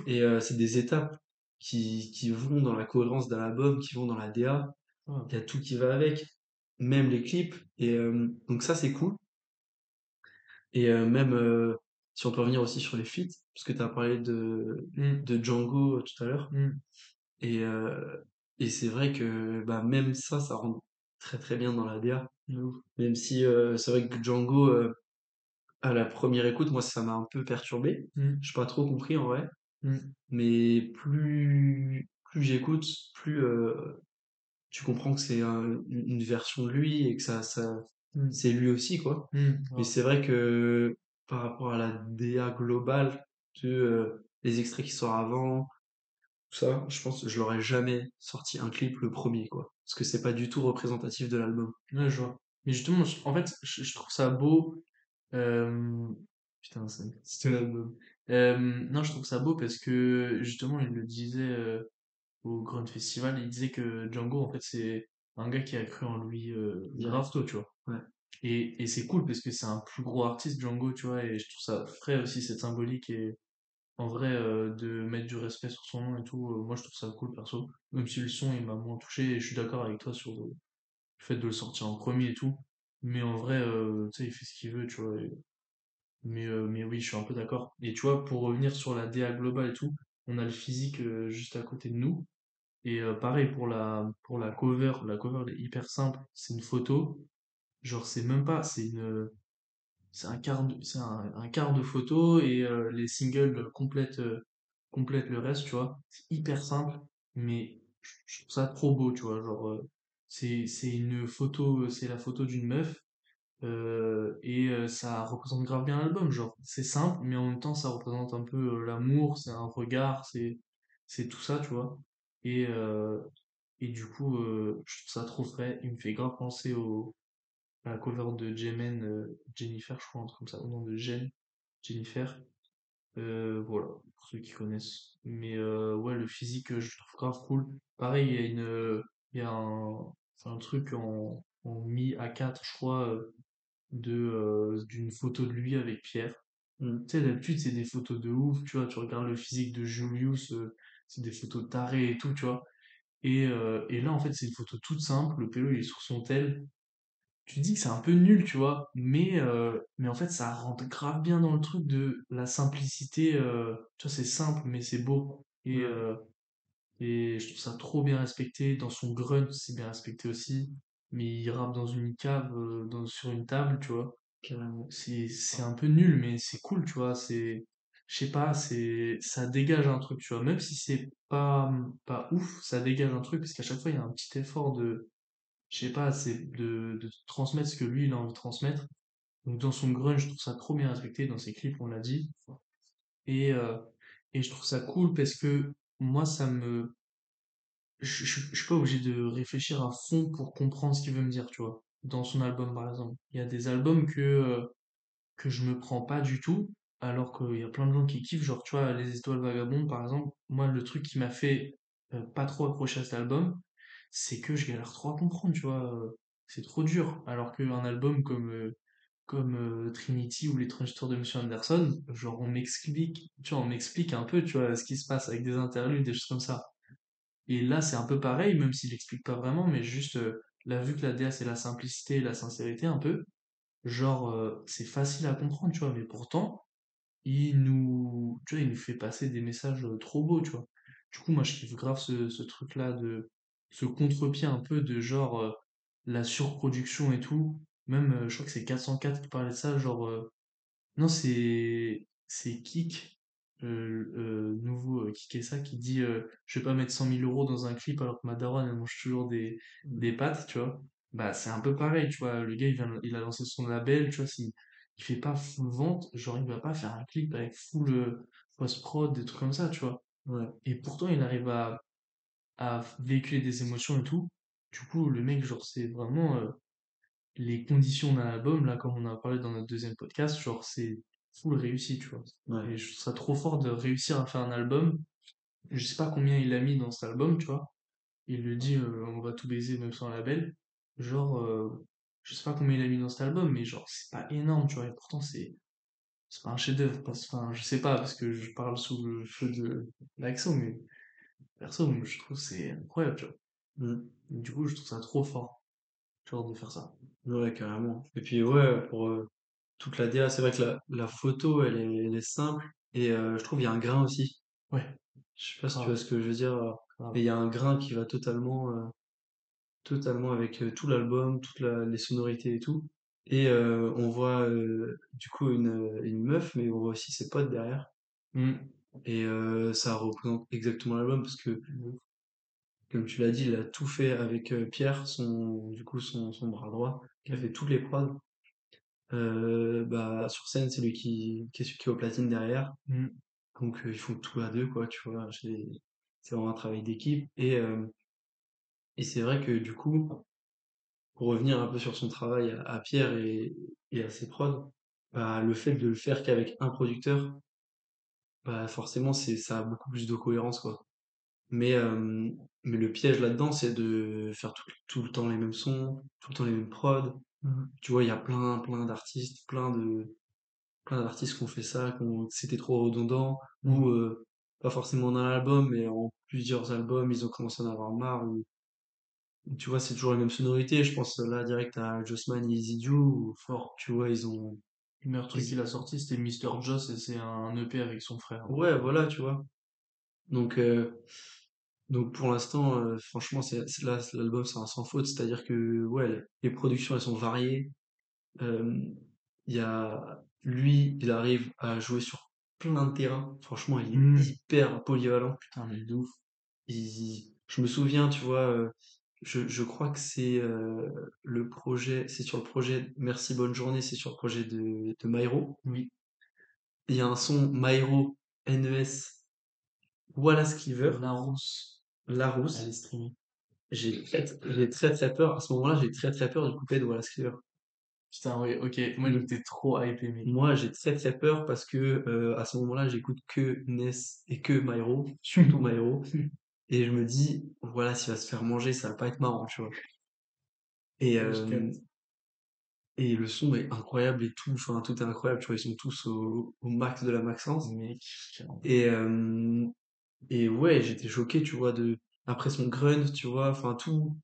Et euh, c'est des étapes qui, qui vont dans la cohérence d'un album, qui vont dans la DA. Il y a tout qui va avec, même les clips. Et euh, donc ça, c'est cool. Et euh, même si on peut revenir aussi sur les feats, parce que tu as parlé de, Mm, de Django tout à l'heure. mm, Et, et c'est vrai que bah, même ça, ça rentre très très bien dans la DA. Même si euh, c'est vrai que Django, euh, à la première écoute, moi, ça m'a un peu perturbé. Mm, Je pas trop compris en vrai. mm, Mais plus, plus j'écoute, plus euh, tu comprends que c'est un- une version de lui et que ça, ça, mm, c'est lui aussi, quoi. Mais c'est vrai que par rapport à la DA globale de les extraits qui sortent avant, tout ça, je pense que je l'aurais jamais sorti un clip le premier, quoi. Parce que c'est pas du tout représentatif de l'album. Ouais, je vois. Mais justement, je- en fait, je, je trouve ça beau. euh, Putain, c'est- c'était l'album. Euh, non, je trouve ça beau parce que justement, il le disait euh, au Grand Festival, il disait que Django, en fait, c'est un gars qui a cru en lui euh, grave tôt, tu vois. Ouais. Et, et c'est cool parce que c'est un plus gros artiste, Django, tu vois, et je trouve ça frais aussi, cette symbolique. Et en vrai, euh, de mettre du respect sur son nom et tout, euh, moi, je trouve ça cool, perso. Même si le son, il m'a moins touché, et je suis d'accord avec toi sur le fait de le sortir en premier et tout. Mais en vrai, euh, tu sais, il fait ce qu'il veut, tu vois. Mais, euh, mais oui, je suis un peu d'accord. Et tu vois, pour revenir sur la DA globale et tout, on a le physique euh, juste à côté de nous. Et euh, pareil pour la, pour la cover, la cover elle est hyper simple. C'est une photo. Genre, c'est même pas, c'est une, c'est un quart de, c'est un, un quart de photo et euh, les singles complètent, euh, complètent le reste, tu vois. C'est hyper simple, mais je trouve ça trop beau, tu vois. Genre, euh, c'est, c'est une photo, c'est la photo d'une meuf et ça représente grave bien l'album. Genre, c'est simple, mais en même temps, ça représente un peu l'amour, c'est un regard, c'est, c'est tout ça, tu vois. Et, et du coup, je trouve ça trop frais. Il me fait grave penser au, la cover de Jemen, euh, Jennifer, je crois, un truc comme ça, au nom de Jen, Jennifer. Euh, voilà, pour ceux qui connaissent. Mais euh, ouais, le physique, je trouve grave cool. Pareil, il y a une, il y a un, un truc en, en mi A4, je crois, de, d'une photo de lui avec Pierre. Mm. Tu sais, d'habitude, c'est des photos de ouf, tu vois, tu regardes le physique de Julius, c'est des photos tarées et tout, tu vois. Et, et là, en fait, c'est une photo toute simple, le pélo, il est sur son tel, tu te dis que c'est un peu nul, tu vois, mais, euh, mais en fait, ça rentre grave bien dans le truc de la simplicité. euh, tu vois, c'est simple, mais c'est beau. Et, Ouais, euh, et je trouve ça trop bien respecté. Dans son grunt, c'est bien respecté aussi. Mais il rappe dans une cave, euh, dans, sur une table, tu vois. carrément. C'est, c'est un peu nul, mais c'est cool, tu vois. C'est, je sais pas, c'est, ça dégage un truc, tu vois. Même si c'est pas, pas ouf, ça dégage un truc, parce qu'à chaque fois, il y a un petit effort de je sais pas, c'est de, de transmettre ce que lui, il a envie de transmettre. Donc dans son grunge, je trouve ça trop bien respecté, dans ses clips, on l'a dit. Et, euh, et je trouve ça cool parce que moi, ça me... Je, je, suis pas obligé de réfléchir à fond pour comprendre ce qu'il veut me dire, tu vois. Dans son album, par exemple. Il y a des albums que, euh, que je me prends pas du tout, alors qu'il y a plein de gens qui kiffent. Genre, tu vois, Les Étoiles Vagabondes, par exemple. Moi, le truc qui m'a fait euh, pas trop accrocher à cet album, c'est que je galère trop à comprendre, tu vois. euh, C'est trop dur. Alors qu'un album comme, euh, comme euh, Trinity ou Les Trench Tours de Monsieur Anderson, genre on m'explique, tu vois, on m'explique un peu, tu vois, ce qui se passe avec des interludes, des choses comme ça. Et là, c'est un peu pareil, même s'il explique pas vraiment, mais juste, euh, là, vu que la DA, c'est la simplicité et la sincérité un peu, genre, c'est facile à comprendre, tu vois, mais pourtant, il nous, tu vois, il nous fait passer des messages trop beaux, tu vois. Du coup, moi, je kiffe grave ce, ce truc-là de, ce contre-pied un peu de genre, euh, la surproduction et tout. Même, euh, je crois que c'est 404 qui parlait de ça, genre, euh, non, c'est, c'est Kik, nouveau Kik et ça, qui dit, je vais pas mettre 100 000 euros dans un clip alors que ma daronne, elle mange toujours des, Mm. des pâtes, tu vois. Bah, c'est un peu pareil, tu vois. Le gars, il vient, il a lancé son label, tu vois, s'il il fait pas full vente, genre, il va pas faire un clip avec full post-prod, des trucs comme ça, tu vois. Ouais, Et pourtant, il arrive à, à véhiculer des émotions et tout. Du coup, le mec, genre, c'est vraiment euh, les conditions d'un album, là, comme on en a parlé dans notre deuxième podcast, genre, c'est full réussi, tu vois. ouais, Et je trouve ça trop fort de réussir à faire un album. Je sais pas combien il a mis dans cet album, tu vois. Il le dit, euh, on va tout baiser même sans label. Genre, euh, je sais pas combien il a mis dans cet album, mais genre, c'est pas énorme, tu vois, et pourtant, c'est, c'est pas un chef-d'œuvre, enfin, je sais pas, parce que je parle sous le feu de l'accent, mais perso, je trouve que c'est incroyable, tu vois. Mm. Du coup, je trouve ça trop fort, genre, de faire ça. Ouais, carrément. Et puis ouais, pour euh, toute la DA, c'est vrai que la, la photo, elle est, elle est simple. Et euh, je trouve il y a un grain aussi. Ouais, Je sais pas si tu vois ce que je veux dire. euh. Mais il y a un grain qui va totalement, euh, totalement avec tout l'album, toutes la- les sonorités et tout. Et on voit du coup une, une meuf, mais on voit aussi ses potes derrière. Hmm. Et euh, ça représente exactement l'album parce que, comme tu l'as dit, il a tout fait avec euh, Pierre, son, du coup son, son bras droit, qui a fait toutes les prods. Euh, bah, sur scène, c'est lui qui, qui est celui qui est au platine derrière. Hmm. Donc ils font tout à deux, quoi, tu vois. C'est vraiment un travail d'équipe. Et, et c'est vrai que du coup, pour revenir un peu sur son travail à, à Pierre et, et à ses prods, bah, le fait de le faire qu'avec un producteur, bah, forcément, c'est, ça a beaucoup plus de cohérence, quoi. Mais, euh, mais le piège là-dedans, c'est de faire tout, tout le temps les mêmes sons, tout le temps les mêmes prods. Hmm. Tu vois, il y a plein, plein d'artistes, plein de, plein d'artistes qui ont fait ça, qui ont, c'était trop redondant, ou Hmm. euh, pas forcément dans l'album, mais en plusieurs albums, ils ont commencé à en avoir marre. Ou, tu vois, c'est toujours les mêmes sonorités. Je pense là direct à Jossman et Easy où, Fort. tu vois, ils ont, Le meilleur truc ils- qu'il a sorti, c'était Mister Joss, et c'est un EP avec son frère. Ouais, voilà, tu vois. Donc, euh, donc pour l'instant, euh, franchement, c'est, là, l'album, c'est un sans faute. C'est-à-dire que, ouais, les productions, elles sont variées. Euh, Il y a, lui, il arrive à jouer sur plein de terrains. Franchement, il est hmm. hyper polyvalent. Putain, mais de ouf. Il- je me souviens, tu vois, je, je crois que c'est euh, le projet, c'est sur le projet Merci Bonne Journée, c'est sur le projet de, de Myro. Oui. Il y a un son Myro NES Wallace Cleaver, Larousse, elle est Larousse. streamée. J'ai très, très très peur, à ce moment-là, j'ai très très peur du couplet de Wallace Cleaver. Putain, oui, ok. Moi, j'étais trop hypé, mec. Moi, j'ai très très peur parce que euh, à ce moment-là, j'écoute que Ness et que Myro, surtout <laughs> Myro, et je me dis, voilà, s'il va se faire manger, ça va pas être marrant, tu vois. Et, euh, et le son est incroyable et tout, enfin, tout est incroyable, tu vois, ils sont tous au, au max de la maxence. Et, euh, et ouais, j'étais choqué, tu vois, de, après son grunt, tu vois, enfin, tout,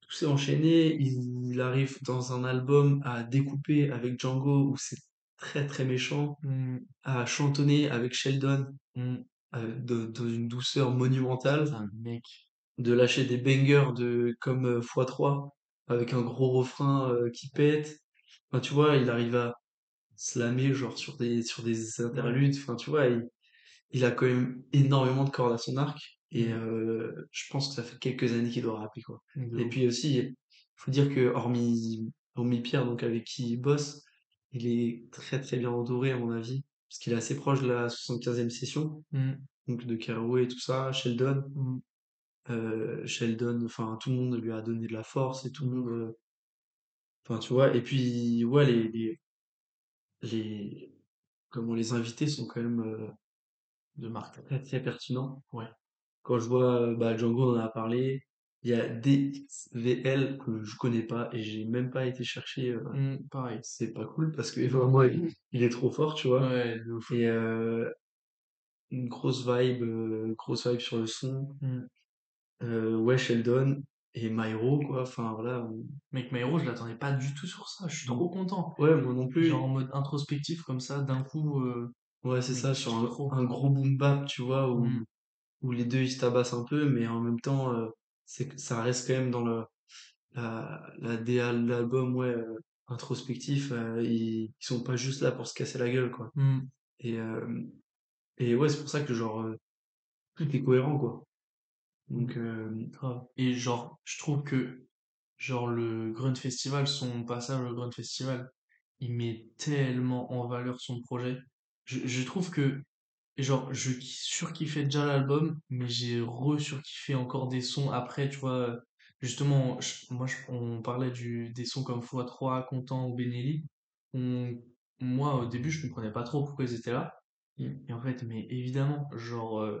tout s'est enchaîné. Il, il arrive dans un album à découper avec Django où c'est très très méchant, Hmm, à chantonner avec Sheldon hmm. Euh, de- dans une douceur monumentale, Putain, mec. de lâcher des bangers de comme euh, x3 avec un gros refrain euh, qui pète. Enfin, tu vois, il arrive à slammer genre sur des sur des interludes. Enfin, tu vois, il, il a quand même énormément de cordes à son arc et euh, je pense que ça fait quelques années qu'il doit rapper quoi. Et puis aussi, faut dire que hormis hormis Pierre donc avec qui il bosse, il est très très bien entouré à mon avis parce qu'il est assez proche de la 75e session Hmm, donc de Carouet et tout ça, Sheldon. hmm. Euh, Sheldon, enfin tout le monde lui a donné de la force et tout le monde, euh, enfin tu vois. Et puis ouais, les les les comment les invités sont quand même euh, De marque. très très pertinents. Ouais. Quand je vois bah, Django on en a parlé, il y a DXVL que je connais pas et j'ai même pas été chercher. euh, Hmm, pareil. c'est pas cool parce que <laughs> vraiment il, il est trop fort, tu vois. Ouais. Et euh, une grosse vibe, euh, grosse vibe sur le son. Euh, ouais, Sheldon et Myro quoi. Enfin voilà. on- Mec, My Hero, je l'attendais pas du tout sur ça. Je suis trop content. Ouais, moi non Genre en plus. mode introspectif comme ça, d'un coup, euh, Ouais, c'est ça, sur un, gros boom bap, tu vois, où, Hmm, où les deux ils se tabassent un peu, mais en même temps, euh, c'est que ça reste quand même dans le, la, la DA de l'album, ouais, euh, introspectif, euh, ils, ils sont pas juste là pour se casser la gueule, quoi. hmm, Et, euh, et ouais, c'est pour ça que genre, euh, tout est cohérent, quoi. Donc, Grave. Et genre, je trouve que genre le Grunt Festival, son passage au Grunt Festival, il met tellement en valeur son projet. Je, je trouve que genre je ki- surkiffais déjà l'album, mais j'ai re-surkiffé encore des sons après, tu vois. Justement, je- moi je- on parlait du, des sons comme x3, Content ou Benelli. On- moi au début je comprenais pas trop pourquoi ils étaient là. Et en fait, mais évidemment, genre. euh,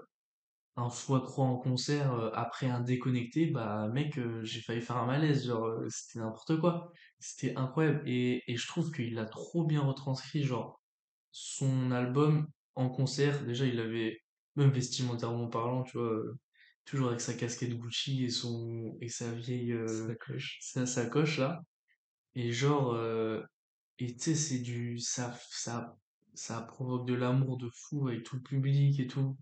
un fois 3 en concert euh, après un déconnecté, bah mec, euh, j'ai failli faire un malaise, genre c'était n'importe quoi. C'était incroyable et, et je trouve qu'il a trop bien retranscrit genre son album en concert. Déjà, il avait même vestimentairement parlant, tu vois, euh, toujours avec sa casquette Gucci et son et sa vieille euh, Sacoche. sa sacoche là. Et genre euh, et tu sais, c'est du ça ça ça provoque de l'amour de fou avec tout le public et tout.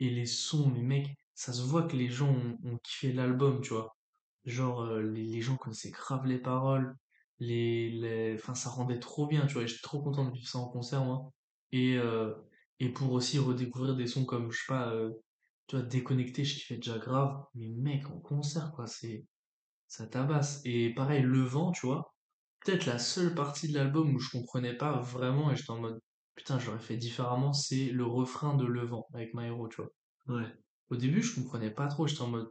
Et les sons, mais mec, ça se voit que les gens ont, ont kiffé l'album, tu vois. Genre, euh, les, les gens connaissaient grave les paroles, les, les... Enfin, ça rendait trop bien, tu vois. J'étais trop content de vivre ça en concert, moi. Et, euh, et pour aussi redécouvrir des sons comme, je sais pas, euh, tu vois, Déconnecté, je kiffais déjà grave. Mais mec, en concert, quoi, c'est... Ça tabasse. Et pareil, Le Vent, tu vois. Peut-être la seule partie de l'album où je comprenais pas vraiment et j'étais en mode, putain, j'aurais fait différemment, c'est le refrain de Le Vent avec My Hero, tu vois. Ouais. Au début, je comprenais pas trop, j'étais en mode,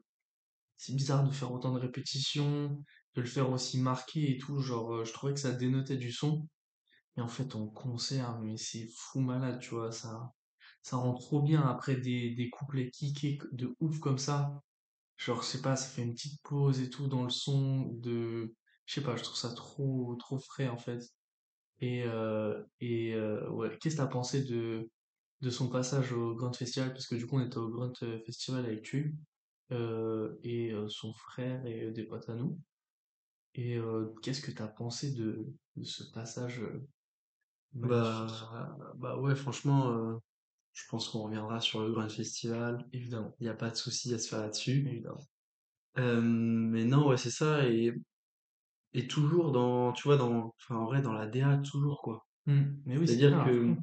c'est bizarre de faire autant de répétitions, de le faire aussi marqué et tout, genre, euh, je trouvais que ça dénotait du son. Et en fait, en concert, mais c'est fou malade, tu vois, ça, ça rend trop bien après des, des couplets kickés de ouf comme ça. Genre, je sais pas, ça fait une petite pause et tout dans le son de, je sais pas, je trouve ça trop, trop frais en fait. Et, euh, et euh, ouais, qu'est-ce que t'as pensé de, de son passage au Grand Festival? Parce que du coup, on était au Grand euh, Festival avec tu et son frère et des potes à nous. Et qu'est-ce que t'as pensé de, de ce passage? Bah, bah ouais, franchement, euh, je pense qu'on reviendra sur le Grand Festival. Évidemment, Il n'y a pas de souci à se faire là-dessus. évidemment. Euh, mais non, ouais, c'est ça. Et, et toujours dans, tu vois, dans, enfin, en vrai, dans la DA, toujours, quoi. Hmm, Mais oui, c'est C'est-à-dire que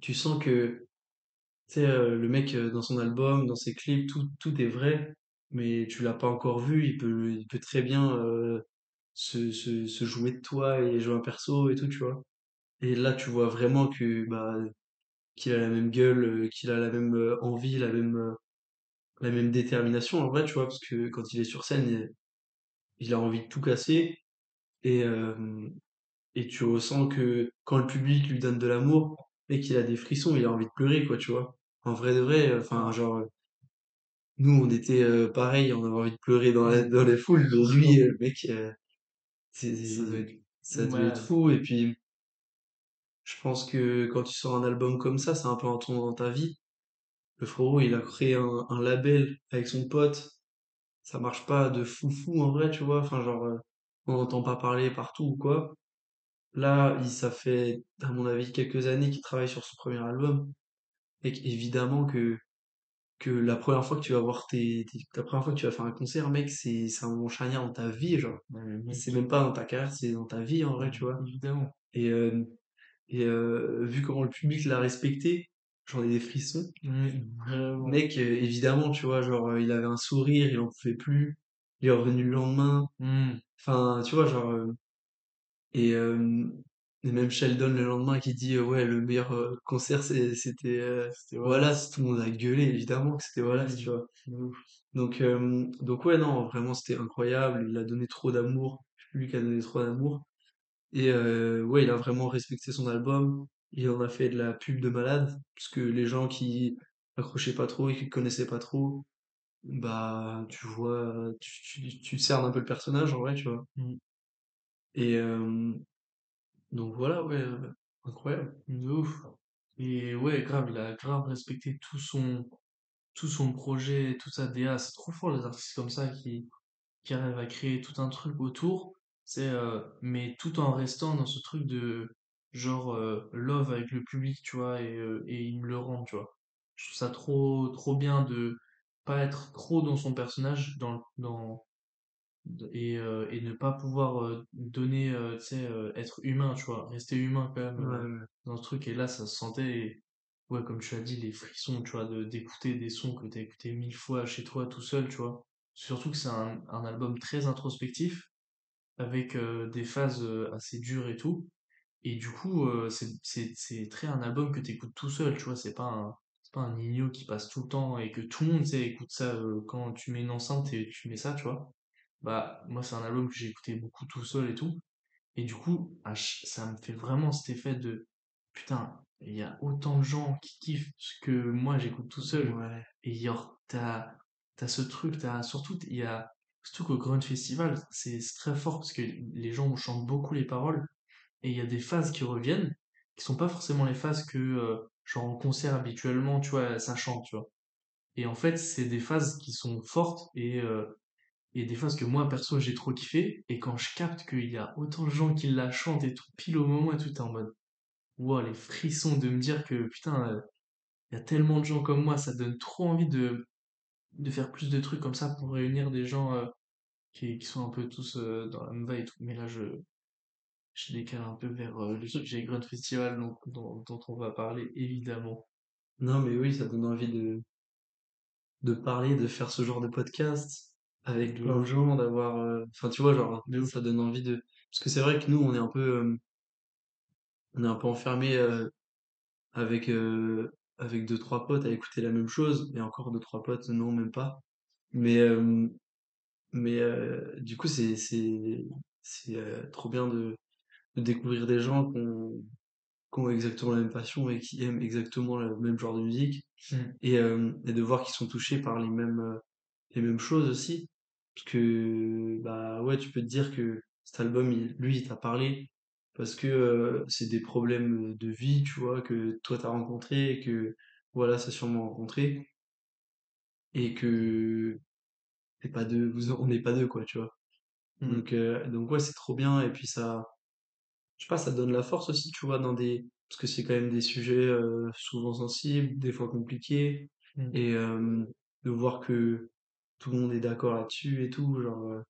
tu sens que, tu sais, euh, le mec, euh, dans son album, dans ses clips, tout, tout est vrai, mais tu l'as pas encore vu. Il peut, il peut très bien se, se, se jouer de toi et jouer un perso et tout, tu vois. Et là, tu vois vraiment que, bah, qu'il a la même gueule, qu'il a la même envie, la même, la même détermination, en vrai, tu vois, parce que quand il est sur scène, il, il a envie de tout casser. Et, euh, et tu ressens que quand le public lui donne de l'amour et qu'il a des frissons, il a envie de pleurer, quoi, tu vois. En vrai de vrai, enfin, genre, nous, on était euh, pareil, on avait envie de pleurer dans la, dans les foules, lui, euh, le mec, c'est, être ça devait être fou. Et puis, je pense que quand tu sors un album comme ça, c'est un peu un tournant dans ta vie. Le frérot, il a créé un, un label avec son pote. Ça marche pas de fou fou en vrai, tu vois. Enfin, genre, euh, on n'entend pas parler partout ou quoi. Là, il, ça fait, à mon avis, quelques années qu'il travaille sur son premier album. Et évidemment que, que la première fois que tu vas voir tes, tes- la première fois que tu vas faire un concert, mec, c'est, c'est un moment charnière dans ta vie, genre. Ouais, C'est même pas dans ta carrière, c'est dans ta vie, en vrai, tu vois. évidemment. Et, euh, et euh, vu comment le public l'a respecté, j'en ai des frissons. Vraiment. Mec, euh, évidemment, tu vois, genre, euh, il avait un sourire, il en pouvait plus. Il est revenu le lendemain. Hmm, Enfin, tu vois, genre, Et, et même Sheldon le lendemain qui dit ouais le meilleur concert c'était Wallace. tout le monde a gueulé évidemment que c'était Wallace, tu Hmm, vois. Donc, donc ouais non, vraiment c'était incroyable, il a donné trop d'amour, lui qui a donné trop d'amour. Et euh, ouais, il a vraiment respecté son album, il en a fait de la pub de malade, parce que les gens qui accrochaient pas trop et qui connaissaient pas trop, bah tu vois, tu, tu, tu cernes un peu le personnage en vrai, tu vois. Hmm, Et euh, donc voilà, ouais, euh, incroyable. de ouf. Et ouais, grave, il a grave respecté tout son, tout son projet, toute sa DA. C'est trop fort les artistes comme ça qui, qui arrivent à créer tout un truc autour. C'est, euh, mais tout en restant dans ce truc de genre euh, love avec le public, tu vois, et, euh, et il me le rend, tu vois. Je trouve ça trop, trop bien de pas être trop dans son personnage, dans, dans, et, et ne pas pouvoir donner, tu sais, être humain, tu vois, rester humain quand même Ouais, ouais. dans ce truc. Et là, ça se sentait, et, ouais, comme tu as dit, les frissons, tu vois, de, d'écouter des sons que tu as écoutés mille fois chez toi tout seul, tu vois. Surtout que c'est un, un album très introspectif, avec euh, des phases euh, assez dures et tout. Et du coup, euh, c'est, c'est, c'est très un album que tu écoutes tout seul, tu vois, c'est pas un, c'est pas un Nino qui passe tout le temps et que tout le monde, tu sais, écoute ça quand tu mets une enceinte et tu mets ça, tu vois. Bah, moi, c'est un album que j'ai écouté beaucoup tout seul et tout. Et du coup, ça me fait vraiment cet effet de putain, il y a autant de gens qui kiffent ce que moi j'écoute tout seul. Ouais. Et genre, t'as, t'as ce truc, t'as, surtout, il y a, surtout qu'au Grand Festival, c'est très fort parce que les gens chantent beaucoup les paroles et il y a des phases qui reviennent qui sont pas forcément les phases que, euh, genre en concert habituellement, tu vois, ça chante, tu vois. Et en fait, c'est des phases qui sont fortes et, euh, et des phases que moi, perso, j'ai trop kiffé. Et quand je capte qu'il y a autant de gens qui la chantent et tout, pile au moment et tout, t'es en mode, wow, les frissons de me dire que, putain, euh, il y a tellement de gens comme moi, ça donne trop envie de, de faire plus de trucs comme ça pour réunir des gens euh, qui, qui sont un peu tous euh, dans la même vibe et tout. Mais là, je, je décale un peu vers euh, le truc. J'ai Grunt Festival donc, dont, dont on va parler, évidemment. Non, mais oui, ça donne envie de, de parler, de faire ce genre de podcast avec De plein de ouf, gens, d'avoir, euh, enfin, tu vois, genre, de ça donne envie de, parce que c'est vrai que nous, on est un peu, on est un peu enfermé avec, avec deux, trois potes à écouter la même chose, et encore deux, trois potes, non, même pas. Mais, euh, mais euh, du coup, c'est, c'est, c'est euh, trop bien de, de découvrir des gens qui ont, qui ont exactement la même passion et qui aiment exactement le même genre de musique, Mm, et, et de voir qu'ils sont touchés par les mêmes, les mêmes choses aussi. Parce que, bah ouais, tu peux te dire que cet album, il- lui, il t'a parlé parce que euh, c'est des problèmes de vie, tu vois, que toi t'as rencontré et que, voilà, ça sûrement rencontré et que t'es pas deux, vous, on n'est pas deux, quoi, tu vois. mm, Donc, euh, donc ouais, c'est trop bien et puis ça, je sais pas, ça donne la force aussi, tu vois, dans des, parce que c'est quand même des sujets euh, souvent sensibles, des fois compliqués mm. et de voir que tout le monde est d'accord là-dessus et tout, genre,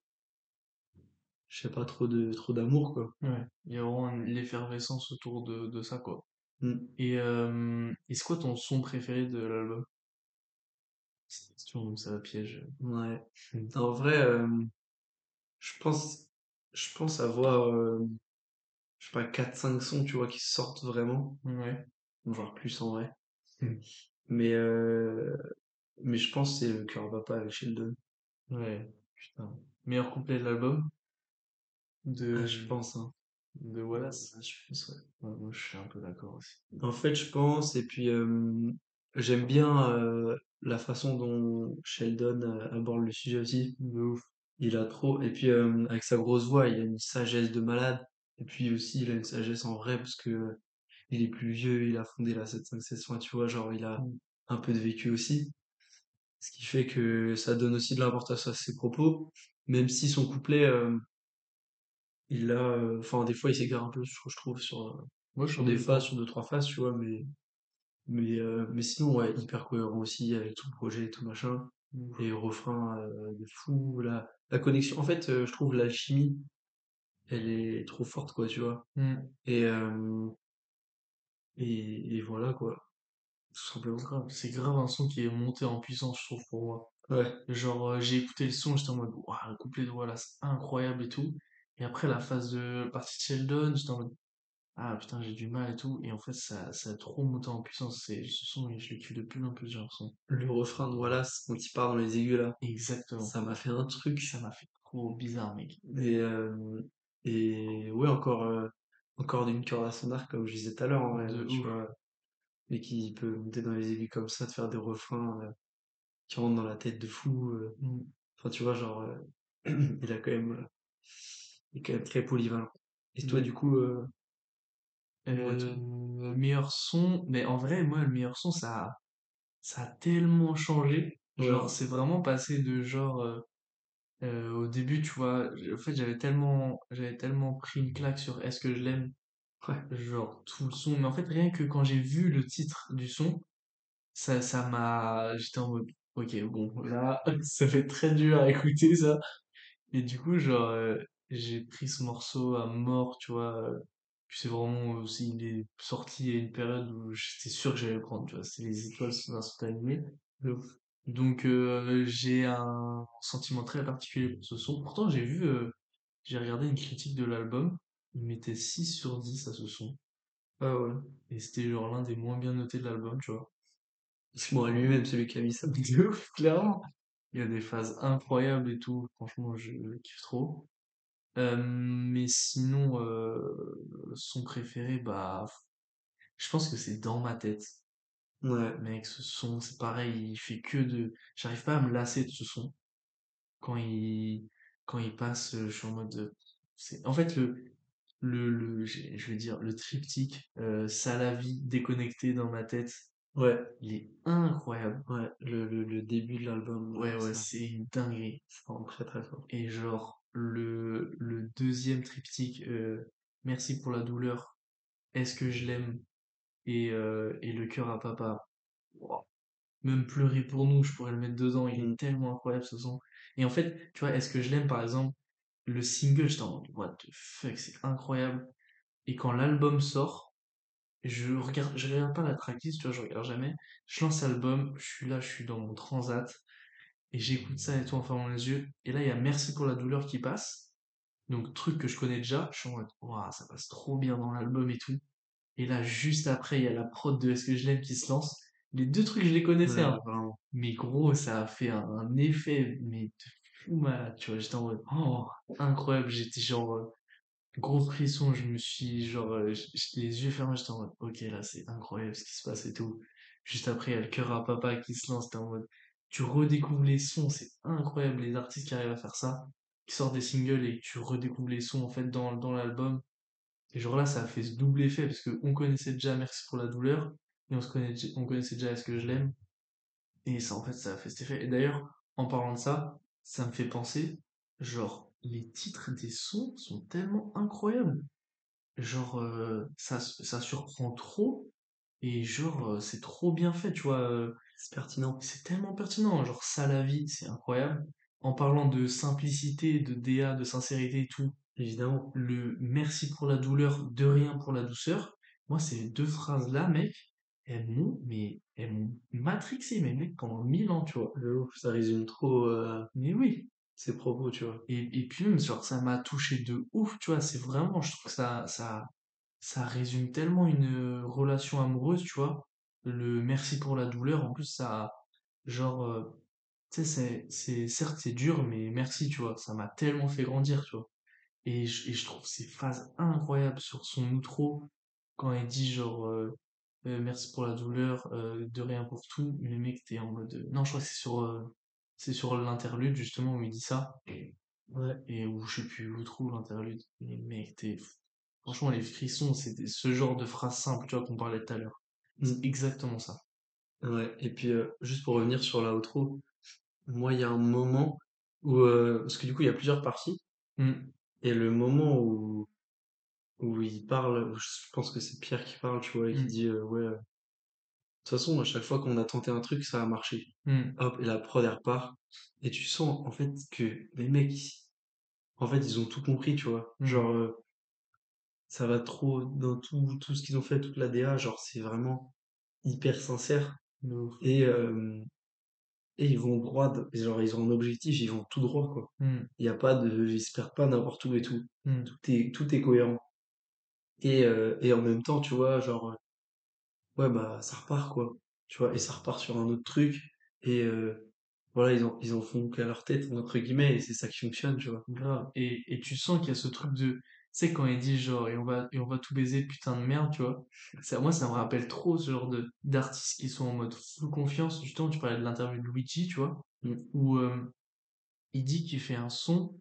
je sais pas, trop de, trop d'amour, quoi. Ouais, il y a vraiment l'effervescence autour de, de ça, quoi. Mm. Et, euh, et c'est quoi ton son préféré de l'album? C'est une question, ça piège. Ouais. Mm. En vrai, euh, je pense, je pense avoir, euh, je sais pas, quatre cinq sons, tu vois, qui sortent vraiment, Ouais. voire plus en vrai. Mm. Mais, euh, mais je pense que c'est le cœur va pas avec Sheldon. Ouais, putain. Meilleur couplet de l'album? Ah, je de, pense, hein. de Wallace. Ah, je pense, ouais. Ouais, moi, je suis un peu d'accord aussi. En fait, je pense, et puis euh, j'aime bien euh, la façon dont Sheldon euh, aborde le sujet aussi. De ouf. Il a trop, et puis avec sa grosse voix, il a une sagesse de malade. Et puis aussi, il a une sagesse en vrai, parce que il est plus vieux, il a fondé la 756, enfin, tu vois, genre, il a Mm. un peu de vécu aussi. Ce qui fait que ça donne aussi de l'importance à ses propos, même si son couplet, il a, euh, enfin, des fois, il s'égare un peu, je trouve, sur, euh, suis sur des phases, sur deux, trois phases, tu vois, mais, mais, euh, mais sinon, ouais, hyper cohérent aussi avec tout le projet et tout machin. Ouf. Et refrain euh, de fou, la, la connexion. En fait, euh, je trouve l'alchimie, elle est trop forte, quoi, tu vois. Mm. Et, euh, et, et voilà, quoi, tout simplement. Grave. C'est grave un son qui est monté en puissance, je trouve, pour moi. Ouais, Genre, j'ai écouté le son, j'étais en mode, waouh, le couplet de Wallace, incroyable et tout. Et après, la phase de partie de Sheldon, j'étais en mode, ah putain, j'ai du mal et tout. Et en fait, ça, ça a trop monté en puissance. C'est, ce son, je le kiffe de plus en plus, j'ai l'impression. le refrain de Wallace, quand il part dans les aigus, là, Exactement. ça m'a fait un Ça truc. m'a fait trop bizarre, mec. Et, euh, et ouais, encore, euh, encore d'une corde à son arc, comme je disais tout à l'heure, en vrai, De tu ouf. vois. Et qui peut monter dans les aigus comme ça, de faire des refrains euh, qui rentrent dans la tête de fou. Mm. Enfin, tu vois, genre, <clears throat> il a quand même, est quand même très polyvalent. Et toi, du coup, euh, Euh, meilleur son, mais en vrai, moi, le meilleur son, ça, a- ça a tellement changé. Genre, Ouais, c'est vraiment passé de genre, euh, euh, au début, tu vois, en fait, j'avais tellement, j'avais tellement pris une claque sur Est-ce que je l'aime, ouais. genre tout le son. Mais en fait, rien que quand j'ai vu le titre du son, ça, ça m'a, j'étais en mode, ok, bon, là, <laughs> ça fait très dur à écouter ça. Et du coup, genre, euh, j'ai pris ce morceau à mort, tu vois. euh, Puis c'est vraiment aussi, il est sorti à une période où j'étais sûr que j'allais le prendre, tu vois. C'est les étoiles sous un certain animé. de ouf. Donc, euh, j'ai un sentiment très particulier pour ce son. Pourtant, j'ai vu, euh, j'ai regardé une critique de l'album. Il mettait 6 sur 10 à ce son. Ah ouais. Et c'était genre l'un des moins bien notés de l'album, tu vois. C'est moi lui-même, celui qui a mis ça. <laughs> De ouf, clairement. Il y a des phases incroyables et tout. Franchement, je kiffe trop. Euh, mais sinon, euh, son préféré, bah, Je pense que c'est dans ma tête. Ouais, Mec, ce son, c'est pareil, il fait que de... J'arrive pas à me lasser de ce son. Quand il, quand il passe, euh, je suis en mode... C'est... En fait, le, le, le, je vais dire, le triptyque, euh, ça la vie déconnecté dans ma tête, ouais, il est incroyable. ouais. Le, le, le début de l'album, Ouais, ouais, c'est une dinguerie. ça rend très très fort. Et genre, le, le deuxième triptyque, euh, Merci pour la douleur, Est-ce que je l'aime? et, euh, et Le cœur à papa. Wow. Même pleurer pour nous, je pourrais le mettre dedans, il est tellement incroyable ce son. Et en fait, tu vois, Est-ce que je l'aime par exemple, le single, j'étais en mode, what the fuck, c'est incroyable. Et quand l'album sort, je regarde, je regarde pas la tracklist, tu vois, je regarde jamais. Je lance l'album, je suis là, je suis dans mon transat, et j'écoute ça et tout en fermant les yeux. Et là, il y a Merci pour la douleur qui passe. Donc, truc que je connais déjà, je suis en mode, waouh, ça passe trop bien dans l'album et tout. Et là, juste après, il y a la prod de Est-ce que je l'aime qui se lance. Les deux trucs, je les connaissais, Ouais, hein. vraiment. Mais gros, ça a fait un, un effet, mais de fou malade, tu vois. J'étais en mode, oh, incroyable. J'étais genre, euh, gros frisson. Je me suis, genre, euh, les yeux fermés. J'étais en mode, ok, là, c'est incroyable ce qui se passe et tout. Juste après, il y a le cœur à papa qui se lance. T'es en mode, tu redécouvres les sons. C'est incroyable, les artistes qui arrivent à faire ça. Qui sortent des singles et tu redécouvres les sons, en fait, dans, l'album. Et genre là, ça a fait ce double effet parce qu'on connaissait déjà Merci pour la douleur et on connaissait déjà Est-ce que je l'aime et ça en fait ça a fait cet effet. Et d'ailleurs, en parlant de ça, ça me fait penser, genre les titres des sons sont tellement incroyables. Genre euh, ça ça surprend trop et genre euh, c'est trop bien fait, tu vois. euh, C'est pertinent. c'est tellement pertinent, genre ça la vie, c'est incroyable. En parlant de simplicité, de DA, de sincérité et tout, Évidemment. le merci pour la douleur, de rien pour la douceur. Moi, ces deux phrases-là, mec, elles m'ont, mais, elles m'ont matrixé, mais mec, pendant mille ans, tu vois. Ça résume trop euh, Mais oui. ses propos, tu vois. Et, et puis même, genre, ça m'a touché de ouf, tu vois. C'est vraiment, je trouve que ça, ça, ça résume tellement une relation amoureuse, tu vois. Le merci pour la douleur, en plus, ça, genre, euh, tu sais, c'est, c'est, certes, c'est dur, mais merci, tu vois. Ça m'a tellement fait grandir, tu vois. Et je, et je trouve ces phases incroyables sur son outro, quand il dit genre euh, euh, merci pour la douleur, de rien pour tout, mais mec t'es en mode non je crois que c'est sur c'est sur l'interlude justement où il dit ça Ouais. et où je sais plus où trouve l'interlude. Mais mec t'es franchement les frissons c'est ce genre de phrase simple tu vois qu'on parlait tout à l'heure. C'est Mm. exactement ça. Ouais. Et puis, euh, juste pour revenir sur la outro, moi, il y a un moment où, euh, parce que du coup, il y a plusieurs parties, Hmm, et le moment où, où il parle, où je pense que c'est Pierre qui parle, tu vois, et qui hmm, dit, euh, ouais, euh, de toute façon, à chaque fois qu'on a tenté un truc, ça a marché. Hop, et la prod, elle repart. Et tu sens, en fait, que les mecs, en fait, ils ont tout compris, tu vois. Genre, euh, ça va trop dans tout, tout ce qu'ils ont fait, toute la DA, genre, c'est vraiment hyper sincère. Et, euh, et ils vont droit, genre, ils ont un objectif, ils vont tout droit, quoi. Hmm, Il n'y a pas de, perdent pas n'importe où et tout. hmm, Tout est, tout est cohérent. Et, euh, et en même temps, tu vois, genre, euh, ouais, bah, ça repart, quoi. Tu vois, et ça repart sur un autre truc. Et, euh, voilà, ils en, ils en font qu'à leur tête, entre guillemets, et c'est ça qui fonctionne, tu vois. Grave. Et, et tu sens qu'il y a ce truc de, sais, quand il dit genre, et on va, et on va tout baiser, putain de merde, tu vois. Ça, moi, ça me rappelle trop ce genre de, d'artistes qui sont en mode full confiance. Justement, tu parlais de l'interview de Luigi, tu vois, Mm. où euh, il dit qu'il fait un son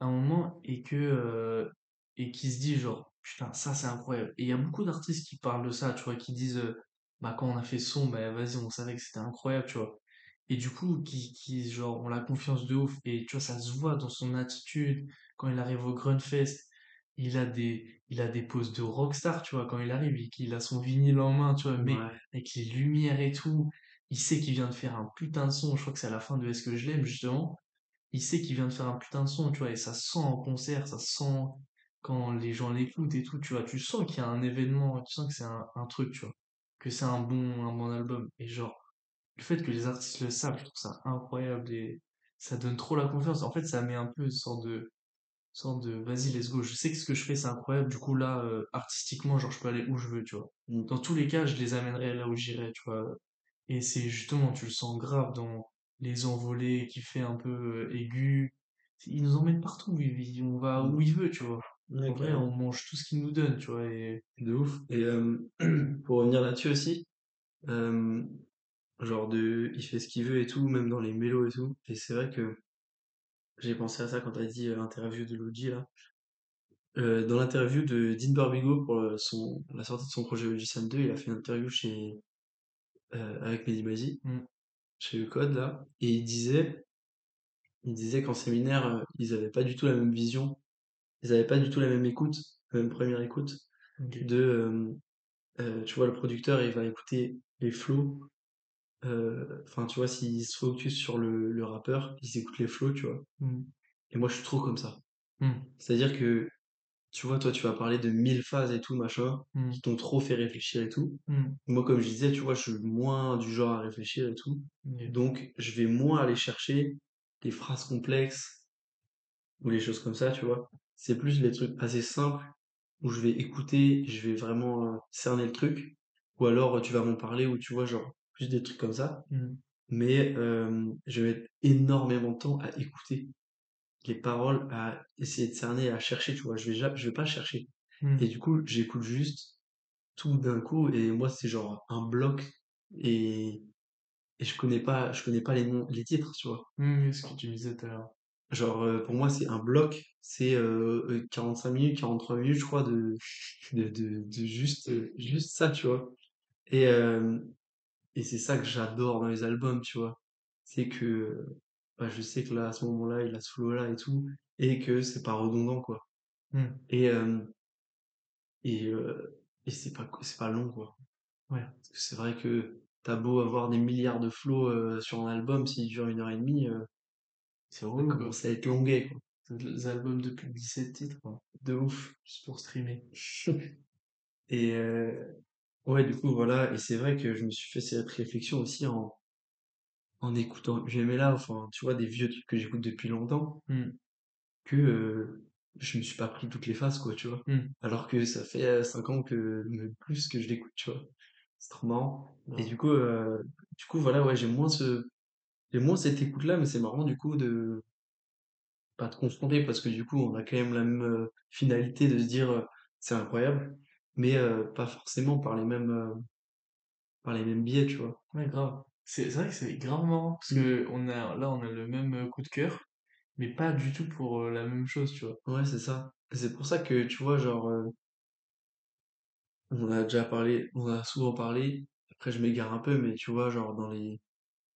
à un moment et que, euh, et qui se dit genre, putain, ça c'est incroyable. Et il y a beaucoup d'artistes qui parlent de ça, tu vois, qui disent, euh, bah quand on a fait son, bah vas-y, on savait que c'était incroyable, tu vois. Et du coup, qui, qui, genre, ont la confiance de ouf. Et tu vois, ça se voit dans son attitude. Quand il arrive au Grunfest, il a des, il a des poses de rockstar, tu vois, quand il arrive, il, il a son vinyle en main, tu vois, mais Ouais. avec les lumières et tout. Il sait qu'il vient de faire un putain de son. Je crois que c'est à la fin de Est-ce que je l'aime, justement. Il sait qu'il vient de faire un putain de son, tu vois, et ça se sent en concert, ça se sent quand les gens l'écoutent et tout, tu vois. Tu sens qu'il y a un événement, tu sens que c'est un, un truc, tu vois. Que c'est un bon, un bon album. Et genre, le fait que les artistes le savent, je trouve ça incroyable et ça donne trop la confiance. En fait, ça met un peu une sorte de, sorte de, vas-y, let's go. Je sais que ce que je fais, c'est incroyable. Du coup, là, euh, artistiquement, genre, je peux aller où je veux, tu vois. Mm. Dans tous les cas, je les amènerai là où j'irai, tu vois. Et c'est justement, tu le sens grave dans les envolées qui fait un peu euh, aigu. Il nous emmène partout. Il, on va Mm. où il veut, tu vois. Ouais, En vrai, on mange tout ce qu'ils nous donnent, tu vois. Et... De ouf. Et euh, <clears throat> pour revenir là-dessus aussi, euh, genre de, il fait ce qu'il veut et tout, même dans les mélos et tout. Et c'est vrai que j'ai pensé à ça quand t'as dit euh, l'interview de Logi là. Euh, dans l'interview de Dean Barbigo pour euh, son, la sortie de son projet Logician 2, il a fait une interview chez, euh, avec Mehdi Maizi, Mm, chez Code là, et il disait, il disait qu'en séminaire, ils avaient pas du tout la même vision, ils avaient pas du tout la même écoute, la même première écoute de, euh, tu vois, le producteur, il va écouter les flows, euh, enfin, tu vois, s'il se focus sur le, le rappeur, il écoute les flows, tu vois. Mm, Et moi, je suis trop comme ça. mm, C'est-à-dire que, tu vois, toi, tu vas parler de mille phases et tout, machin, mm, qui t'ont trop fait réfléchir et tout. Moi, comme je disais, tu vois, je suis moins du genre à réfléchir et tout. Donc, je vais moins aller chercher les phrases complexes ou les choses comme ça, tu vois. C'est plus les trucs assez simples où je vais écouter, je vais vraiment euh, cerner le truc. Ou alors, euh, tu vas m'en parler ou tu vois, genre, plus des trucs comme ça. Mm, Mais euh, je vais mettre énormément de temps à écouter les paroles, à essayer de cerner, à chercher, tu vois. Je vais, ja- je vais pas chercher. Et mm, du coup, j'écoute juste tout d'un coup et moi, c'est genre un bloc et et je connais pas je connais pas les noms les titres tu vois mm, ce que tu me disais tout à l'heure. genre euh, pour moi c'est un bloc c'est euh, euh, 45 minutes 43 minutes je crois de de, de, de juste euh, juste ça tu vois et et c'est ça que j'adore dans les albums tu vois. C'est que bah, je sais que là à ce moment-là il a ce flow là et tout et que c'est pas redondant quoi. Mm, et euh, et euh, et c'est pas c'est pas long quoi. Ouais, parce que c'est vrai que t'as beau avoir des milliards de flows euh, sur un album s'il dure une heure et demie c'est ça relou, quoi. commence à être longuet quoi. Des albums de plus de 17 titres, quoi. de ouf. Juste pour streamer. <laughs> Et ouais, du coup, voilà. Et c'est vrai que je me suis fait cette réflexion aussi en, en écoutant là enfin, tu vois, des vieux trucs que j'écoute depuis longtemps, Mm, que euh, je me suis pas pris toutes les phases, quoi, tu vois. mm, Alors que ça fait euh, 5 ans que, même plus que je l'écoute, tu vois. C'est trop marrant. Et grave. du coup, euh, du coup, voilà, ouais, j'ai moins ce, j'ai moins cette écoute-là, mais c'est marrant, du coup, de pas de confronter, parce que du coup, on a quand même la même finalité de se dire, c'est incroyable, mais euh, pas forcément par les mêmes, euh, par les mêmes biais, tu vois. Ouais, grave. C'est vrai que c'est grave marrant, parce Mm. que on a, là, on a le même euh, coup de cœur, mais pas du tout pour euh, la même chose, tu vois. Ouais, c'est ça. C'est pour ça que, tu vois, genre, on a déjà parlé, on a souvent parlé, après je m'égare un peu, mais tu vois, genre, dans les...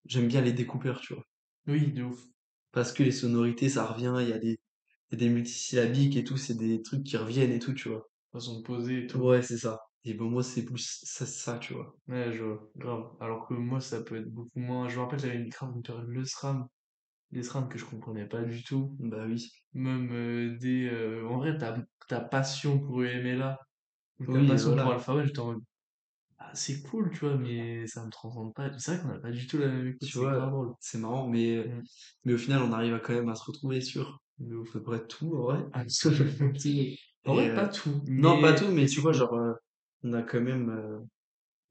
J'aime bien les découpeurs, tu vois. Oui, de ouf. Parce que les sonorités, ça revient, il y a des, il y a des multisyllabiques et tout, c'est des trucs qui reviennent et tout, tu vois. Façon de poser et tout. Ouais, c'est ça. Et ben moi, c'est plus ça, ça, tu vois. Ouais, je vois, grave. Alors que moi, ça peut être beaucoup moins. Je me rappelle, j'avais une grave une période le SRAM, les SRAM que je comprenais pas du tout. Bah oui. Même euh, des. euh, En vrai, ta, ta passion pour UMLA ou ta Oui, passion pour voilà. Alpha j'étais en mode. Ah, c'est cool, tu vois, mais ça me transcende pas. C'est vrai qu'on a pas du tout la même écoute, Tu c'est vois, marrant, mais, Mm, mais au final, on arrive à quand même à se retrouver sur à peu près tout, en vrai. <laughs> C'est- En vrai, pas euh, tout, non, pas tout, mais tu vois, genre, euh, on a quand même, euh,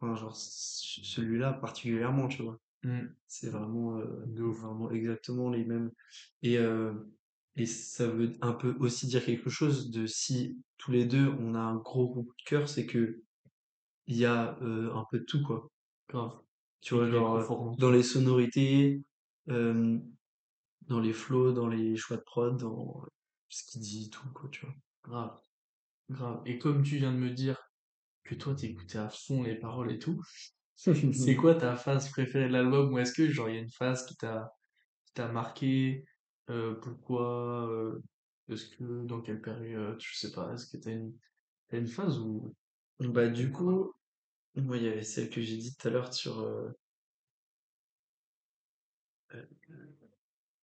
enfin, genre, celui-là particulièrement, tu vois. Mm, C'est vraiment, euh, vraiment exactement les mêmes. Et, euh, et ça veut un peu aussi dire quelque chose de si tous les deux on a un gros coup de cœur, c'est que il y a euh, un peu de tout, quoi. Grave. Tu vois, genre, dans les sonorités, euh, dans les flows, dans les choix de prod, dans ce qu'il dit, tout, quoi, tu vois. Grave, grave. Et comme tu viens de me dire que toi, t'écoutais à fond les paroles et tout, c'est quoi ta phase préférée de l'album? Ou est-ce que, genre, il y a une phase qui t'a marqué? Euh, pourquoi? euh, est-ce que, dans quelle période? Je sais pas. Est-ce que t'as une, une phase où... Bah, du coup, il y avait celle que j'ai dit tout à l'heure sur, euh,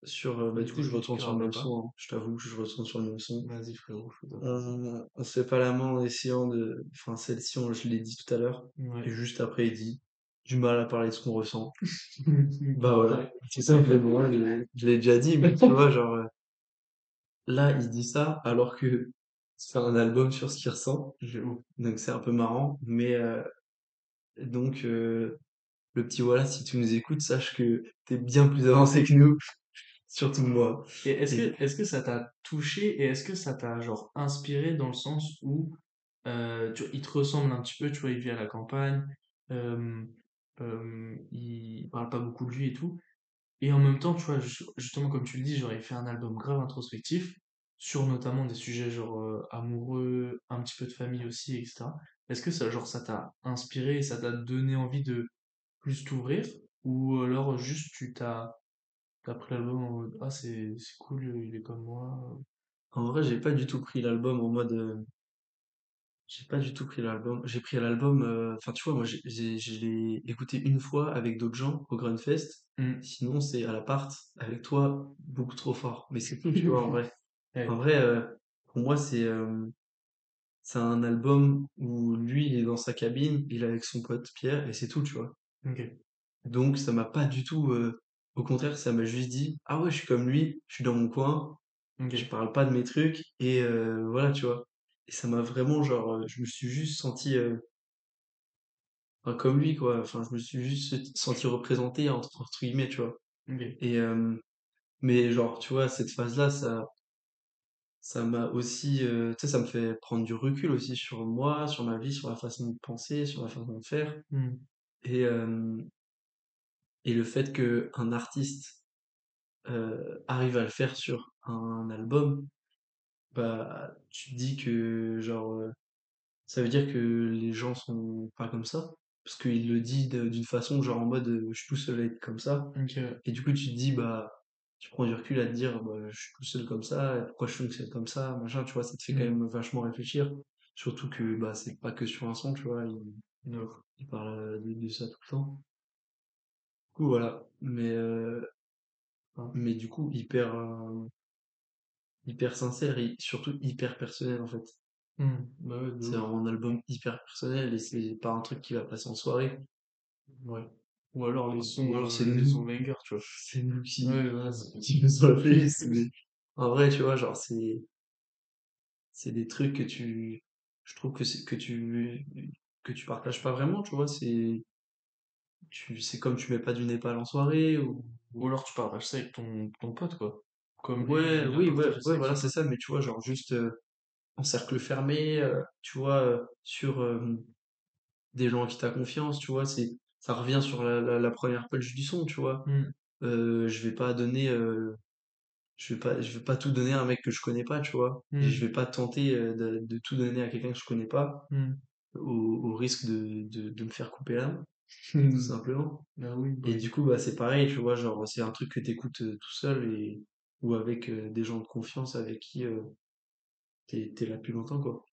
sur, euh, bah, du coup, je retourne sur le même son, hein. Je t'avoue que je retourne sur le même son. Vas-y, frérot, On, on se fait pas la main en essayant de, enfin, celle-ci, on- je l'ai dit tout à l'heure. Et juste après, il dit, du mal à parler de ce qu'on ressent. <laughs> Bah voilà. C'est simplement, je, l'ai je l'ai déjà dit, mais tu vois, genre, euh, là, il dit ça alors que c'est un album sur ce qu'il ressent. Donc c'est un peu marrant. Mais, euh, donc, euh, le petit voilà, si tu nous écoutes, sache que t'es bien plus avancé que nous. Surtout moi. Et est-ce Et que, est-ce que ça t'a touché et est-ce que ça t'a genre inspiré dans le sens où euh, tu vois, il te ressemble un petit peu, tu vois, il vit à la campagne, euh, euh, il parle pas beaucoup de lui et tout. Et en même temps, tu vois, ju- justement, comme tu le dis, genre, il fait un album grave introspectif sur notamment des sujets genre euh, amoureux, un petit peu de famille aussi, etc. Est-ce que ça, genre, ça t'a inspiré et ça t'a donné envie de plus t'ouvrir? Ou alors juste tu t'as t'as pris l'album en mode, ah, c'est c'est cool, il est comme moi. en vrai, j'ai pas du tout pris l'album en mode. euh, j'ai pas du tout pris l'album. J'ai pris l'album. euh, Enfin, tu vois, moi, j'ai, j'ai- je l'ai écouté une fois avec d'autres gens au Grunfest. Hmm. Sinon, c'est à l'appart avec toi, beaucoup trop fort. Mais c'est cool, tu vois, en vrai. <laughs> En vrai, euh, pour moi, c'est euh, c'est un album où lui, il est dans sa cabine, il est avec son pote Pierre, et c'est tout, tu vois. ok, Donc, ça m'a pas du tout. euh, au contraire, ça m'a juste dit, ah ouais, je suis comme lui, je suis dans mon coin, je ok. parle pas de mes trucs, et euh, voilà, tu vois. Et ça m'a vraiment, genre, je me suis juste senti euh, enfin, comme lui, quoi. Enfin, je me suis juste senti représenté, entre, entre guillemets, tu vois. Et, euh, mais genre, tu vois, cette phase-là, ça, ça m'a aussi, euh, tu sais, ça me fait prendre du recul aussi sur moi, sur ma vie, sur la façon de penser, sur la façon de faire. Hmm. Et, euh, et le fait que un artiste euh, arrive à le faire sur un album, bah, tu te dis que, genre, euh, ça veut dire que les gens sont pas comme ça. Parce qu'il le dit d'une façon, genre en mode, euh, je suis tout seul à être comme ça. Et du coup, tu te dis, bah, tu prends du recul à te dire, bah, je suis tout seul comme ça, pourquoi je fonctionne comme ça, machin, tu vois, ça te fait quand Hmm. même vachement réfléchir. Surtout que, bah, c'est pas que sur un son, tu vois, il, parle de, de ça tout le temps. Coup, voilà. Mais, euh, Ah. mais du coup, hyper, euh, hyper sincère et surtout hyper personnel, en fait. Hmm. Bah ouais, C'est un album hyper personnel et c'est pas un truc qui va passer en soirée. Ouais. Ou alors les Ou sons, alors c'est euh, les nous, sons bangers, tu vois. <laughs> c'est nous qui, Ouais, voilà. c'est- qui faisons la playlist, mais en vrai, tu vois, genre, c'est, c'est des trucs que tu je trouve que c'est que tu que tu partages pas vraiment tu vois c'est tu c'est comme tu mets pas du Népal en soirée ou Ou alors tu partages ça avec ton, ton pote, quoi. Comme ouais oui ouais ouais voilà c'est ça mais tu vois genre juste euh, en cercle fermé euh, tu vois euh, sur des gens qui t'as confiance tu vois c'est ça revient sur la, la, la première page du son tu vois. Euh, je vais pas donner je vais pas je vais pas tout donner à un mec que je connais pas tu vois. Et je vais pas tenter de, de tout donner à quelqu'un que je connais pas Hmm. au, au risque de, de, de me faire couper l'âme, tout <laughs> simplement. Ah oui, bah Et du coup, bah, c'est pareil, tu vois, genre, c'est un truc que t'écoutes euh, tout seul et, ou avec euh, des gens de confiance avec qui euh, t'es, là plus longtemps, quoi.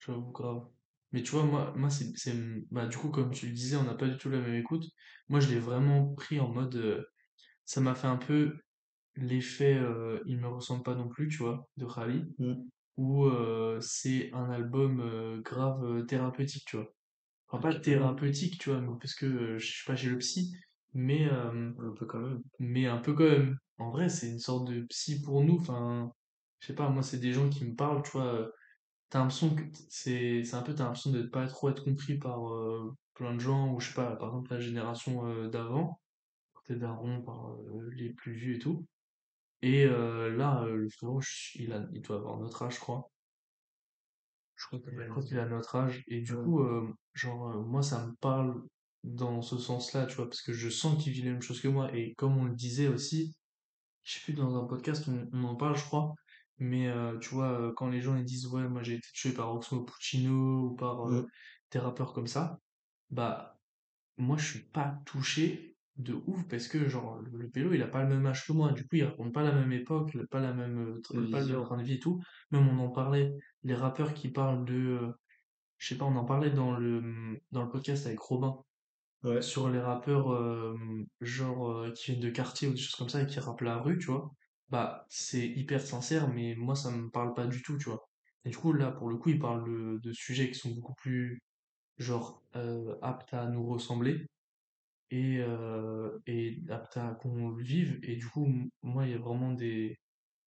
J'avoue, grave. Mais tu vois, moi, moi c'est, c'est, bah, du coup, comme tu le disais, on n'a pas du tout la même écoute. Moi, je l'ai vraiment pris en mode, ça m'a fait un peu l'effet, il me ressemble pas non plus, tu vois, de Rally, Mm. où c'est un album grave thérapeutique, tu vois. Pas thérapeutique, tu vois, mais parce que euh, je suis pas chez le psy, mais, euh, un peu quand même. mais un peu quand même. En vrai, c'est une sorte de psy pour nous. Enfin, je sais pas, moi, c'est des gens qui me parlent, tu vois. euh, T'as l'impression que c'est un peu, t'as l'impression de pas trop être compris par plein de gens, ou je sais pas, par exemple, la génération d'avant, tes darons, par les plus vieux et tout. Et euh, là, le frérot, il a, il doit avoir notre âge, je crois. Je crois qu'il a notre âge. Et du coup, euh, genre, euh, moi, ça me parle dans ce sens-là, tu vois, parce que je sens qu'il vit les mêmes choses que moi. Et comme on le disait aussi, je sais plus, dans un podcast, on, on en parle, je crois. Mais euh, tu vois, quand les gens ils disent, ouais, moi j'ai été tué par Oxmo Puccino ou par euh, Mm. des rappeurs comme ça, bah, moi je suis pas touché de ouf parce que, genre, le, pélo il a pas le même âge que moi. Du coup, il raconte pas la même époque, pas la même, euh, pas le train de vie et tout. Même on en parlait, les rappeurs qui parlent de. euh, je sais pas, on en parlait dans le, dans le podcast avec Robin Ouais. sur les rappeurs euh, genre euh, qui viennent de quartier ou des choses comme ça et qui rappent la rue, tu vois. Bah, c'est hyper sincère, mais moi ça me parle pas du tout, tu vois. Et du coup, là, pour le coup, il parle de, de sujets qui sont beaucoup plus, genre, aptes à nous ressembler et, euh, et qu'on vive. Et du coup, moi, il y a vraiment des,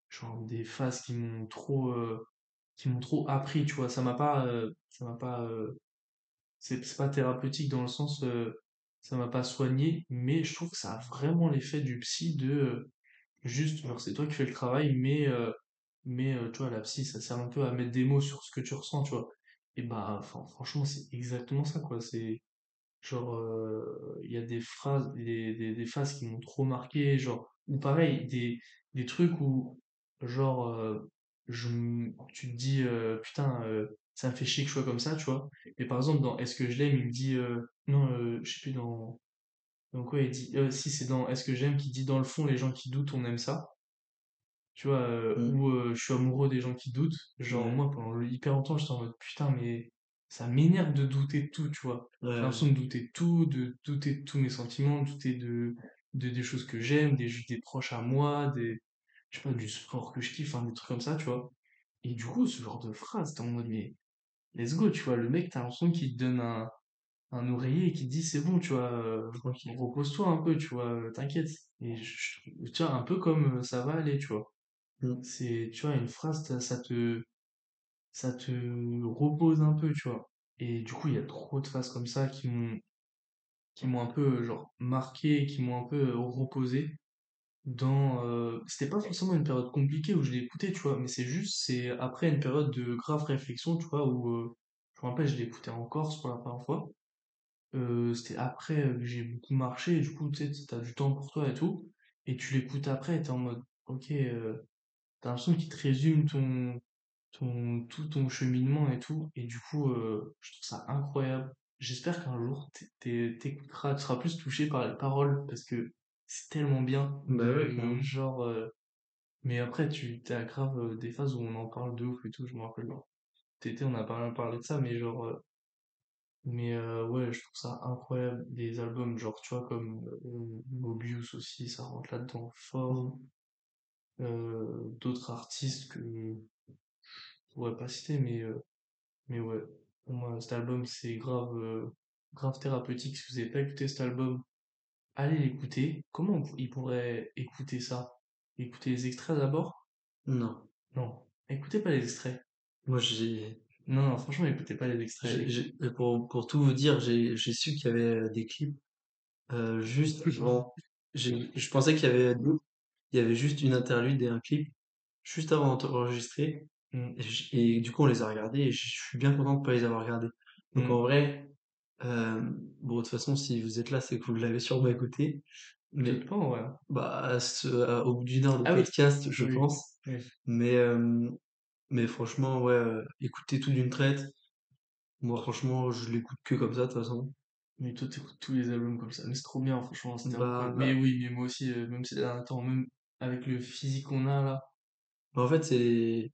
genre, des phases qui m'ont trop, euh, qui m'ont trop appris, tu vois. Ça m'a pas, euh, ça m'a pas euh, c'est pas thérapeutique dans le sens, ça m'a pas soigné, mais je trouve que ça a vraiment l'effet du psy de, Juste, genre, c'est toi qui fais le travail, mais, mais tu vois, la psy, ça sert un peu à mettre des mots sur ce que tu ressens, tu vois. Et bah, franchement, c'est exactement ça, quoi. C'est genre, euh, il y a des phrases, des, des, des phases qui m'ont trop marqué, genre, ou pareil, des, des trucs où, genre, euh, je, tu te dis, euh, putain, ça me fait chier que je sois comme ça, tu vois. Et par exemple, dans Est-ce que je l'aime, il me dit, non, je sais plus dans. Donc ouais, il dit, euh, si c'est dans Est-ce que j'aime qui dit dans le fond les gens qui doutent, on aime ça. Tu vois, euh, Mm. ou euh, je suis amoureux des gens qui doutent. Genre moi pendant hyper longtemps j'étais en mode putain mais ça m'énerve de douter de tout, tu vois. J'ai ouais, l'impression de douter de tout, de douter de tous mes sentiments, de douter de, de des choses que j'aime, des, des proches à moi, des, je sais pas, du sport que je kiffe, enfin des trucs comme ça, tu vois. Et du coup, ce genre de phrase, t'es en mode mais let's go, tu vois, le mec, t'as l'impression qu'il te donne un, un oreiller et qui te dit c'est bon, tu vois, euh, repose-toi un peu, tu vois, euh, t'inquiète. Et je, tu vois, un peu comme euh, ça va aller, tu vois. Mm. C'est, tu vois, une phrase, ça te, ça te repose un peu, tu vois. Et du coup, il y a trop de phrases comme ça qui m'ont, qui m'ont un peu, genre, marqué, qui m'ont un peu euh, reposé dans, euh, c'était pas forcément une période compliquée où je écouté, tu vois, mais c'est juste, c'est après une période de grave réflexion, tu vois, où, euh, je me rappelle, je écouté en Corse pour la première fois. Euh, c'était après euh, que j'ai beaucoup marché, et du coup, tu sais, t'as du temps pour toi et tout, et tu l'écoutes après, t'es en mode, ok, euh, t'as l'impression qu'il te résume ton, ton, tout ton cheminement et tout. Et du coup, euh, je trouve ça incroyable. J'espère qu'un jour, t'é- t'é- t'écouteras, tu seras plus touché par les paroles parce que c'est tellement bien Bah ouais, carrément. genre. euh, Mais après, tu t'as grave euh, des phases où on en parle de ouf et tout, je me rappelle. été, on a pas mal parlé de ça, mais genre. euh, Mais euh, ouais, je trouve ça incroyable. Des albums, genre, tu vois, comme euh, Mobius aussi, ça rentre là-dedans fort. Mm. Euh, d'autres artistes que pourrais pas citer, mais euh, Mais ouais, pour moi, cet album, c'est grave, euh, grave thérapeutique. Si vous n'avez pas écouté cet album, allez l'écouter. Comment on pour- il pourrait écouter ça? Écouter les extraits d'abord? Non. Non, écoutez pas les extraits. Moi, j'ai, Non, non, franchement, écoutez pas les extraits. j'ai- pour, pour tout vous dire, j'ai, j'ai su qu'il y avait des clips, euh, juste <laughs> avant. J'ai, je pensais qu'il y avait, il y avait juste une interlude et un clip, juste avant d'enregistrer. Mm, Et, du coup, on les a regardés et je suis bien content de pas les avoir regardés. Donc, en mm. vrai, euh, bon, de toute façon, si vous êtes là, c'est que vous l'avez sûrement écouté. Mais, pas, ouais. bah, à ce- à- au bout d'une heure de Ah oui, podcast, je oui, pense. oui. Mais, euh, mais franchement, ouais, euh, écouter tout d'une traite. Moi, franchement, je l'écoute que comme ça, de toute façon. Mais toi, t'écoutes tous les albums comme ça. Mais c'est trop bien, franchement, Bah, incroyable. Mais bah, oui, mais moi aussi, euh, même ces derniers temps, même avec le physique qu'on a là. bah, en fait, c'est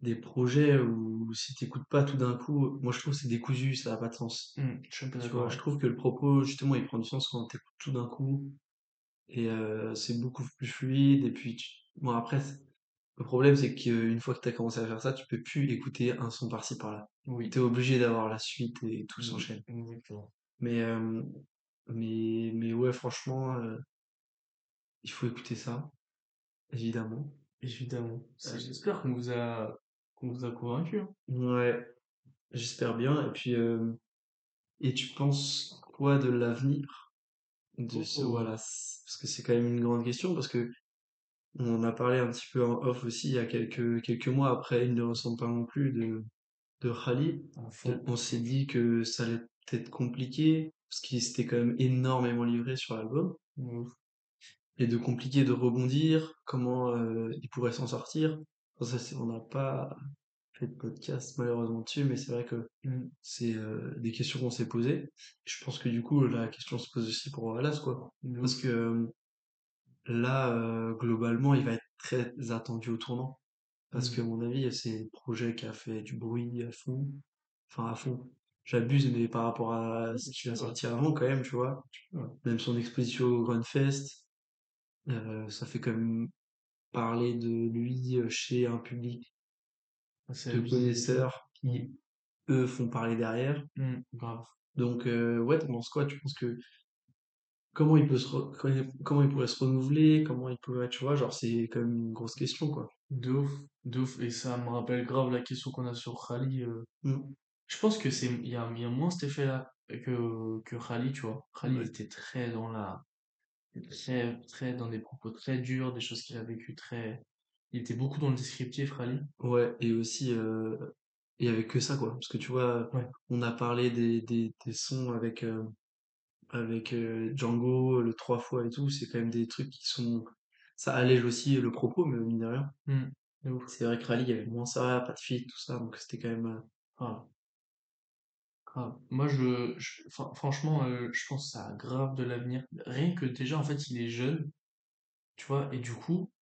des projets où si t'écoutes pas tout d'un coup, moi je trouve que c'est décousu, ça n'a pas de sens. Mm, je suis un peu Tu vois, je trouve que le propos, justement, il prend du sens quand t'écoutes tout d'un coup et euh, c'est beaucoup plus fluide. Et puis, tu- bon, après, le problème, c'est qu'une fois que t'as commencé à faire ça, tu peux plus écouter un son par-ci par-là. T'es Oui, obligé d'avoir la suite et tout oui, s'enchaîne. exactement. Mais, euh, mais, mais ouais, franchement, euh, il faut écouter ça, évidemment. Évidemment. Euh, J'espère qu'on vous a, qu'on vous a convaincu. hein. ouais, j'espère bien. Et puis, euh, et tu penses quoi de l'avenir de ce, Oh, voilà, c- parce que c'est quand même une grande question, parce que on en a parlé un petit peu en off aussi il y a quelques, quelques mois après, il ne ressemble pas non plus de, de On, s'est dit que ça allait être compliqué, parce qu'il s'était quand même énormément livré sur l'album, Ouf. et de compliqué de rebondir, comment euh, il pourrait s'en sortir. On n'a pas fait de podcast malheureusement dessus, mais c'est vrai que Mm, c'est euh, des questions qu'on s'est posées. Je pense que du coup, la question se pose aussi pour Alas, quoi. Parce que euh, là, euh, globalement, il va être très attendu au tournant. Parce que, à mon avis, c'est le projet qui a fait du bruit à fond. Enfin, à fond. J'abuse, mais par rapport à ce qui a sorti avant, quand même, tu vois. Même son exposition au Grunfest, euh, ça fait quand même parler de lui euh, chez un public de connaisseurs qui, eux, font parler derrière. mm, grave. Donc, euh, ouais, t'en penses quoi? Tu penses que comment il peut se re- comment il pourrait se renouveler? Comment il pourrait, tu vois, genre, c'est quand même une grosse question, quoi. De ouf. De ouf. Et ça me rappelle grave la question qu'on a sur Khali. euh. Mm. Je pense que c'est, il y a, y a moins cet effet-là que, que Khali, tu vois. Khali, Ouais. était très dans la, très, très, dans des propos très durs, des choses qu'il a vécues très. Il était beaucoup dans le descriptif, Rally. Ouais, et aussi, euh, il y avait que ça, quoi. Parce que tu vois, Ouais. on a parlé des, des, des sons avec, euh, avec euh, Django, le trois fois et tout, c'est quand même des trucs qui sont. Ça allège aussi le propos, mais mine de rien. Ouf. C'est vrai que Rally, il y avait moins ça, pas de feat, tout ça, donc c'était quand même. euh, Grave. Moi, je, je- fran- franchement, euh, je pense que ça a grave de l'avenir. Rien que déjà, en fait, il est jeune, tu vois, et du coup,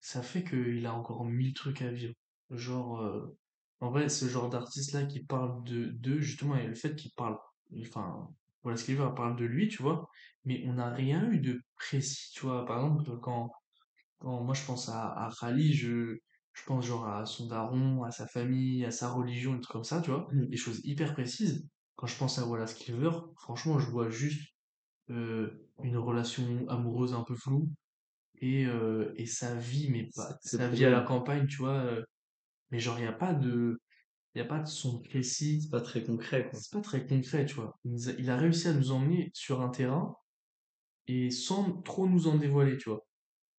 ça fait qu'il a encore mille trucs à vivre. Genre, euh, en vrai, ce genre d'artiste-là qui parle de d'eux, justement, et le fait qu'il parle, enfin, voilà ce qu'il veut, il parle de lui, tu vois, mais on n'a rien eu de précis, tu vois. Par exemple, quand, quand moi je pense à, à Rally, je, je pense genre à son daron, à sa famille, à sa religion, des trucs comme ça, tu vois, Mm. des choses hyper précises. Quand je pense à voilà ce qu'il veut, franchement, je vois juste euh, une relation amoureuse un peu floue et, euh, et sa vie, mais C'est pas c'est sa vie à la campagne, tu vois. euh, mais genre, il n'y a pas de, il y a pas de son C'est précis. pas très concret, quoi. C'est pas très concret, tu vois. Il nous a, il a réussi à nous emmener sur un terrain et sans trop nous en dévoiler, tu vois.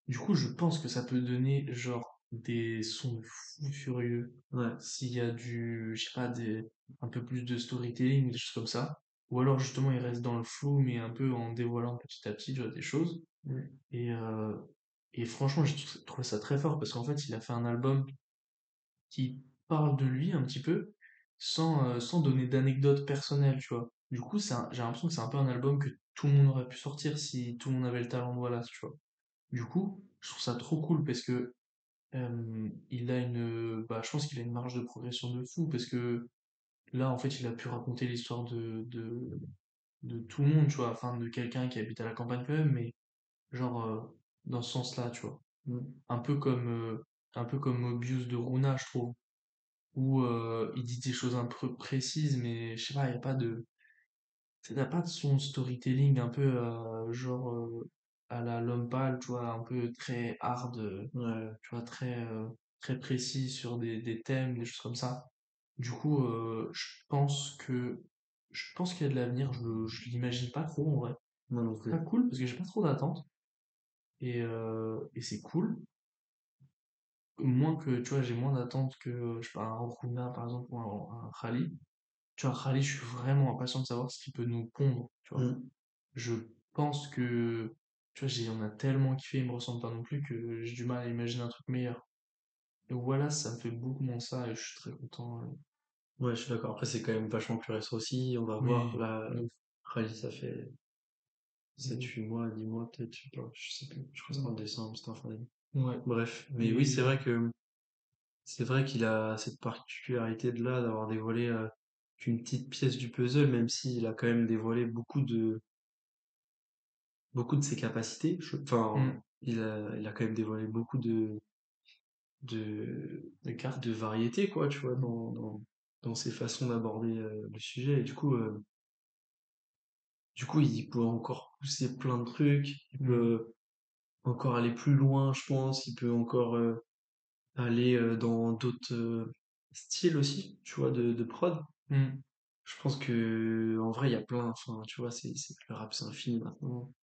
Du coup, je pense que ça peut donner genre des sons de fou furieux Ouais. s'il y a du, je sais pas, des, un peu plus de storytelling, des choses comme ça. Ou alors justement, il reste dans le flou, mais un peu en dévoilant petit à petit, tu vois, des choses. Mm. Et, euh, et franchement, j'ai trou- trouvé ça très fort parce qu'en fait, il a fait un album qui parle de lui un petit peu sans, euh, sans donner d'anecdotes personnelles, tu vois. Du coup, j'ai l'impression que c'est un peu un album que tout le monde aurait pu sortir si tout le monde avait le talent de Wallace, tu vois. Du coup, je trouve ça trop cool parce que euh, il a une, bah, je pense qu'il a une marge de progression de fou parce que là, en fait, il a pu raconter l'histoire de, de, tout le monde, tu vois, enfin, de quelqu'un qui habite à la campagne quand même, mais genre euh, dans ce sens-là, tu vois. Un peu comme, euh, un peu comme Mobius de Runa, je trouve, où euh, il dit des choses un peu précises, mais je sais pas, il n'y a pas de, ça n'a pas de son storytelling un peu euh, genre euh, à la L'Homme Pâle, tu vois, un peu très hard, Ouais. tu vois, très, euh, très précis sur des, des thèmes, des choses comme ça. Du coup, euh, je pense que je pense qu'il y a de l'avenir, je, je l'imagine pas trop en vrai. Non C'est pas cool parce que j'ai pas trop d'attentes et, euh, et c'est cool. Moins que, tu vois, j'ai moins d'attentes que, je sais pas, un Rokuna par exemple ou un, un Khali. Tu vois, Khali, je suis vraiment impatient de savoir ce qu'il peut nous pondre, tu vois. Mm. Je pense que, tu vois, j'ai, on a tellement kiffé, il me ressemble pas non plus que j'ai du mal à imaginer un truc meilleur. Et voilà, ça me fait beaucoup moins ça et je suis très content. euh. Ouais, je suis d'accord. Après, c'est quand même vachement plus récent aussi. On va voir. Oui, Là, de ouf, Rally, ça fait de sept ouf. huit mois, 10 mois, peut-être. Je sais pas. Je sais plus. Je crois que c'est en décembre, c'était en fin d'année. Ouais, Bref. Mais oui, c'est vrai que c'est vrai qu'il a cette particularité de là, d'avoir dévoilé euh, qu'une petite pièce du puzzle, même s'il a quand même dévoilé beaucoup de, beaucoup de ses capacités. Je- Enfin, hmm, il a, il a quand même dévoilé beaucoup de, de, les cartes. de variété, quoi, tu vois, dans, dans, dans ses façons d'aborder euh, le sujet. Et du coup, euh, du coup, il peut encore pousser plein de trucs. Il Hmm, peut encore aller plus loin, je pense. Il peut encore euh, aller dans d'autres styles aussi, tu vois, de, de prod. hmm, Je pense que en vrai, il y a plein. Enfin, tu vois, c'est, le rap, c'est infini maintenant.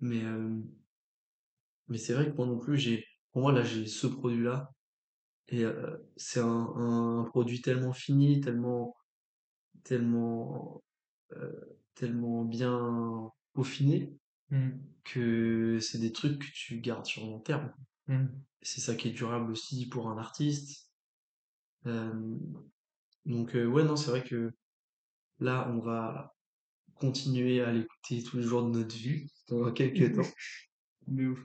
Mais, euh, mais c'est vrai que moi non plus, j'ai, pour moi, là, j'ai ce produit-là. Et euh, c'est un, un produit tellement fini, tellement, tellement, euh, tellement bien peaufiné hmm, que c'est des trucs que tu gardes sur long terme. hmm. C'est ça qui est durable aussi pour un artiste. Donc ouais, non, c'est vrai que là, on va continuer à l'écouter tous les jours de notre vie pendant quelques <laughs> temps. De ouf.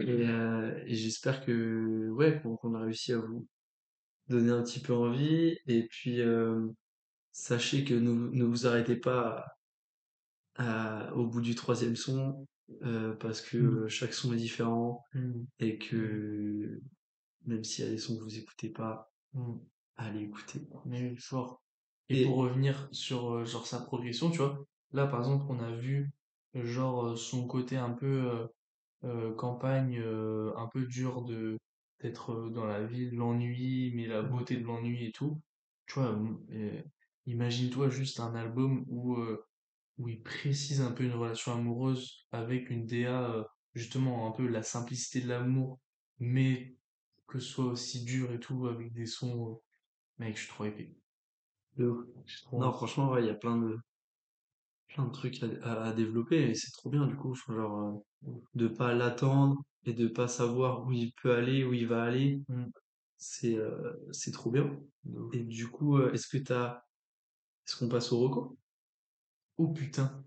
Et, euh, et j'espère que ouais, qu'on a réussi à vous donner un petit peu envie. Et puis euh, sachez que ne, ne vous arrêtez pas à- au bout du troisième son euh, parce que euh, chaque son est différent hmm, et que même s'il y a des sons que vous écoutez pas, allez écouter. Mais fort. Et pour revenir sur euh, genre sa progression, tu vois, là par exemple on a vu euh, genre euh, son côté un peu euh, campagne, euh, un peu dur de d'être dans la ville, l'ennui, mais la beauté de l'ennui et tout. Tu vois, euh, imagine-toi juste un album où euh, où il précise un peu une relation amoureuse avec une DA justement un peu la simplicité de l'amour, mais que ce soit aussi dur et tout, avec des sons, mec, je suis trop épais. De Non, franchement, ouais, il y a plein de, plein de trucs à, développer et c'est trop bien, du coup, genre, euh, de pas l'attendre et de pas savoir où il peut aller, où il va aller, Mm. c'est euh, c'est trop bien. Et du coup, euh, est-ce que t'as, est-ce qu'on passe au reco? Oh putain.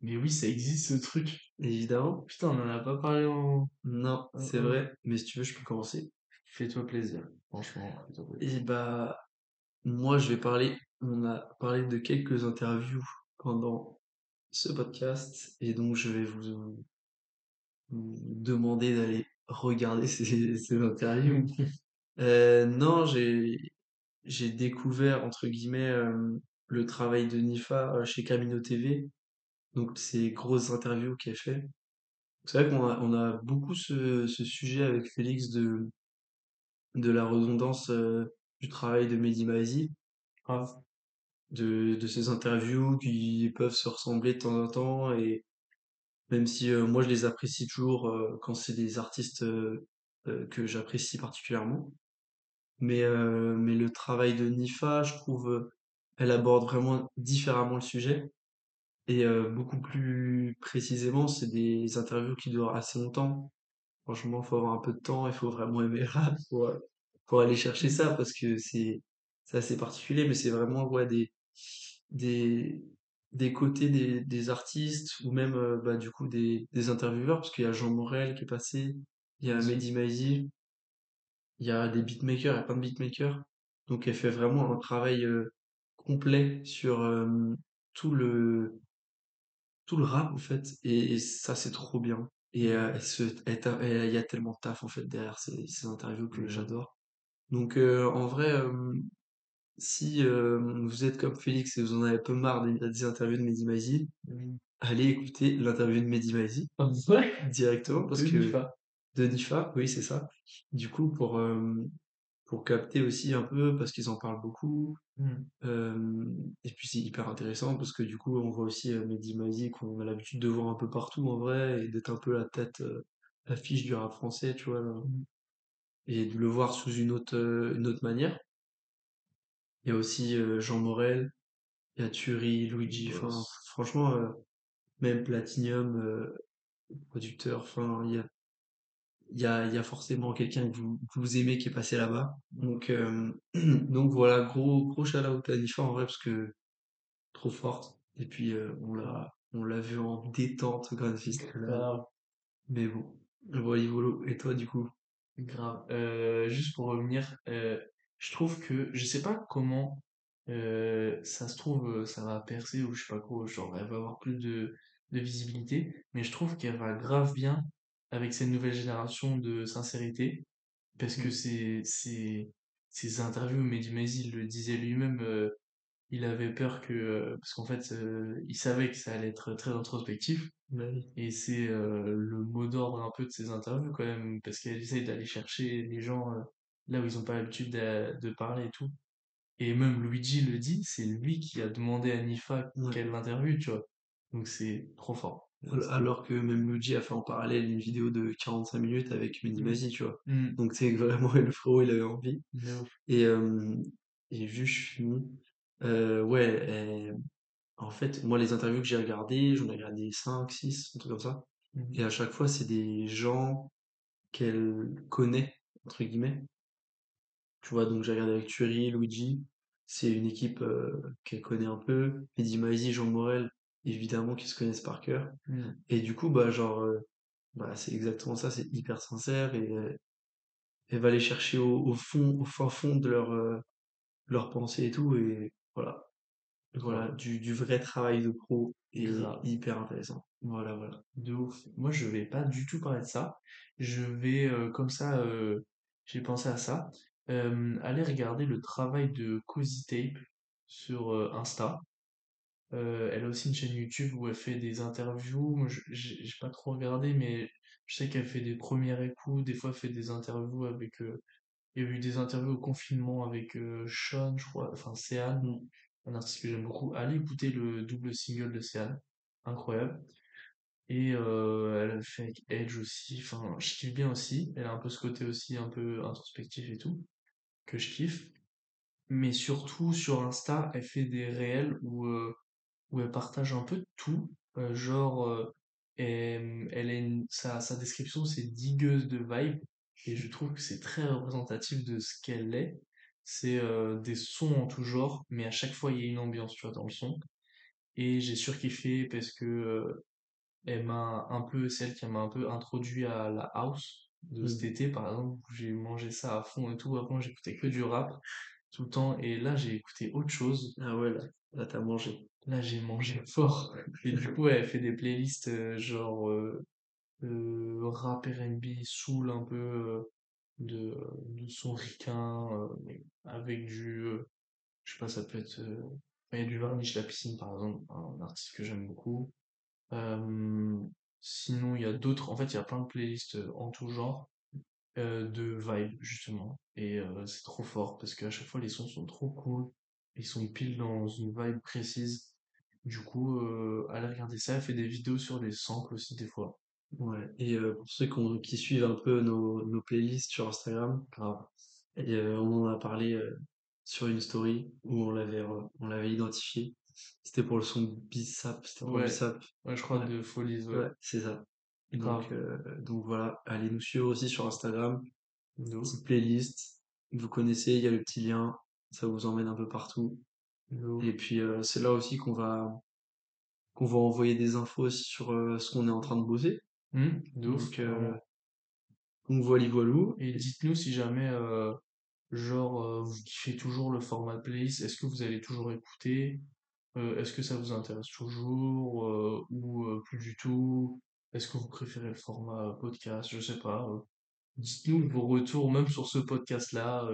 Mais oui, ça existe ce truc. Évidemment. Putain, on en a pas parlé en... Non, c'est vrai, mais si tu veux, je peux commencer. Fais-toi plaisir. Franchement, fais-toi plaisir. Et bah, moi, je vais parler, on a parlé de quelques interviews pendant ce podcast, et donc je vais vous, vous demander d'aller regarder <laughs> ces, ces interviews. <laughs> Euh, non, j'ai, découvert, entre guillemets, euh, le travail de Nifa euh, chez Camino TV, donc ces grosses interviews qu'elle fait. C'est vrai qu'on a, on a beaucoup ce, ce sujet avec Félix de, de la redondance euh, du travail de Mehdi Maizi, Grave. de, de ces interviews qui peuvent se ressembler de temps en temps, et même si euh, moi je les apprécie toujours euh, quand c'est des artistes euh, que j'apprécie particulièrement. Mais, mais le travail de Nifa, je trouve, elle aborde vraiment différemment le sujet. Et beaucoup plus précisément, c'est des interviews qui durent assez longtemps. Franchement, il faut avoir un peu de temps, il faut vraiment aimer rap pour, pour aller chercher ça, parce que c'est assez particulier, mais c'est vraiment ouais, des, des, des côtés des, des artistes, ou même euh, bah, du coup des, des intervieweurs, parce qu'il y a Jean Morel qui est passé, il y a. Mehdi Maizi, il y a des beatmakers, il y a plein de beatmakers. Donc elle fait vraiment un travail euh, complet sur euh, tout le tout le rap en fait et, et ça c'est trop bien. Et euh, il y a tellement de taf en fait derrière ces, ces interviews que ouf. j'adore. Donc euh, en vrai, si vous êtes comme Félix et vous en avez un peu marre des, des interviews de Mehdi Maizi, allez écouter l'interview de Mehdi Maizi Ah ouais? directement parce De que Nifa. de Nifa, oui c'est ça. Du coup pour pour capter aussi un peu parce qu'ils en parlent beaucoup. Mm. Euh, et puis c'est hyper intéressant parce que du coup on voit aussi euh, Mehdi Maizi qu'on a l'habitude de voir un peu partout en vrai et d'être un peu la tête, euh, l'affiche du rap français, tu vois, là. Mm. Et de le voir sous une autre, euh, une autre manière. Il y a aussi euh, Jean Morel, il y a Turi, Luigi, enfin franchement euh, même Platinum, producteur, enfin il y a, il y a, il y a forcément quelqu'un que vous, que vous aimez qui est passé là-bas. Donc, euh, <clears throat> donc voilà, gros, gros shout out à Nifa en vrai parce que trop forte. Et puis euh, on l'a on l'a vu en détente Grand. Grave. Mais bon, voilà, Volo. Et toi du coup? Grave. Euh, juste pour revenir, euh, je trouve que, je sais pas comment euh, ça se trouve, euh, ça va percer ou je sais pas quoi, genre elle va avoir plus de, de visibilité, mais je trouve qu'elle va grave bien avec cette nouvelle génération de sincérité, parce que Mm. c'est, c'est, ces interviews, Mehdi Maizi le disait lui-même, euh, il avait peur que, euh, parce qu'en fait, euh, il savait que ça allait être très introspectif, oui. et c'est euh, le mot d'ordre un peu de ces interviews quand même, parce qu'elle essaye d'aller chercher les gens là où ils n'ont pas l'habitude de, parler et tout. Et même Luigi le dit, c'est lui qui a demandé à Nifa qu'elle l'interviewe, tu vois. Donc c'est trop fort. Al- Alors que même Luigi a fait en parallèle une vidéo de 45 minutes avec Mehdi Mm. Tu vois. Mm. Donc c'est <laughs> vraiment le frérot il avait envie. Et, et juste je finis. Euh, ouais, en fait, moi les interviews que j'ai regardées, j'en ai regardé 5 6 un truc comme ça. Mm. Et à chaque fois, c'est des gens qu'elle connaît, entre guillemets. Tu vois, donc j'ai regardé avec Thury, Luigi. C'est une équipe euh, qu'elle connaît un peu. Mehdi Maizi, Jean Morel, évidemment, qui se connaissent par cœur. Mm. Et du coup, bah, genre, euh, bah, c'est exactement ça, c'est hyper sincère et euh, elle va aller chercher au, au fond, au fin fond de leur, leur pensée et tout. Et voilà, voilà, du, du vrai travail de pro et Grave. hyper intéressant. Voilà, voilà. De ouf. Moi, je vais pas du tout parler de ça. Je vais, euh, comme ça, euh, j'ai pensé à ça, euh, aller regarder le travail de Cozy Tape sur euh, Insta. Elle a aussi une chaîne YouTube où elle fait des interviews. Moi, j'ai pas trop regardé, mais je sais qu'elle fait des premières écoutes. Des fois, elle fait des interviews avec. Il y a eu des interviews au confinement avec euh, Sean, je crois. Enfin, Céane, Mm. un artiste que j'aime beaucoup. Allez écouter le double single de Céane. Incroyable. Et euh, elle a fait avec Edge aussi. Enfin, je kiffe bien aussi. Elle a un peu ce côté aussi un peu introspectif et tout, que je kiffe. Mais surtout sur Insta, elle fait des réels où, euh, où elle partage un peu de tout. Genre, elle, elle une- sa, sa description, c'est digueuse de vibe. Et je trouve que c'est très représentatif de ce qu'elle est. C'est euh, des sons en tout genre, mais à chaque fois, il y a une ambiance, tu vois, dans le son. Et j'ai surkiffé parce que euh, elle m'a un peu, celle qui m'a un peu introduit à la house de cet Mm. été, par exemple, où j'ai mangé ça à fond et tout. Avant, j'écoutais que du rap tout le temps. Et là, j'ai écouté autre chose. Ah ouais, là, là t'as mangé. Là, j'ai mangé fort. Et du coup, elle fait des playlists euh, genre euh, euh, rap R&B, soul un peu euh, de, de son ricain, euh, avec du, euh, je sais pas, ça peut être, euh, il y a du Varnish La Piscine par exemple, un artiste que j'aime beaucoup. Euh, sinon, il y a d'autres, en fait, il y a plein de playlists euh, en tout genre euh, de vibe justement. Et euh, c'est trop fort parce qu'à chaque fois les sons sont trop cool. Ils sont pile dans une vibe précise. Du coup, euh, allez regarder ça. Elle fait des vidéos sur les samples aussi des fois. Ouais. Et euh, pour ceux qu'on- qui suivent un peu nos, nos playlists sur Instagram, Grave. et, euh, on en a parlé euh, sur une story où on l'avait re- on l'avait identifié. C'était pour le son Bissap, c'était pour Ouais, Bissap. ouais, je crois Ouais, de Folies, ouais. ouais, c'est ça. Donc, Grave. donc voilà, allez nous suivre aussi sur Instagram. De ouf. Petite playlist. Vous connaissez, il y a le petit lien. Ça vous emmène un peu partout. De ouf. Et puis c'est là aussi qu'on va qu'on va envoyer des infos aussi sur ce qu'on est en train de bosser. Ouf, Donc, euh, donc voilà, voilou. Et dites-nous si jamais, euh, genre, euh, vous kiffez toujours le format playlist. Est-ce que vous allez toujours écouter? Euh, est-ce que ça vous intéresse toujours ou plus du tout? Est-ce que vous préférez le format podcast? Je sais pas. Dites-nous vos retours, même sur ce podcast-là.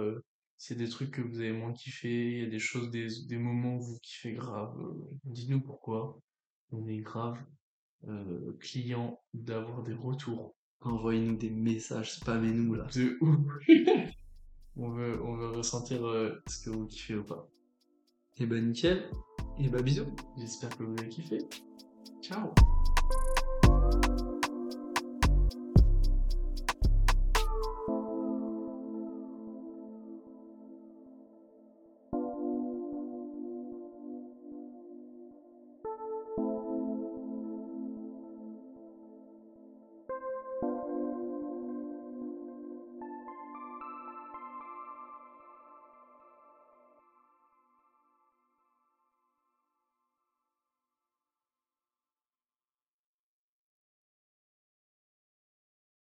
c'est des trucs que vous avez moins kiffé, il y a des choses, des, des moments où vous kiffez grave. dites-nous pourquoi. On est grave euh, client d'avoir des retours. Envoyez-nous des messages, spammez-nous là. De ouf. <laughs> On veut, on veut ressentir euh, ce que vous kiffez ou pas. Et bah nickel. Et bah bisous. J'espère que vous avez kiffé. Ciao!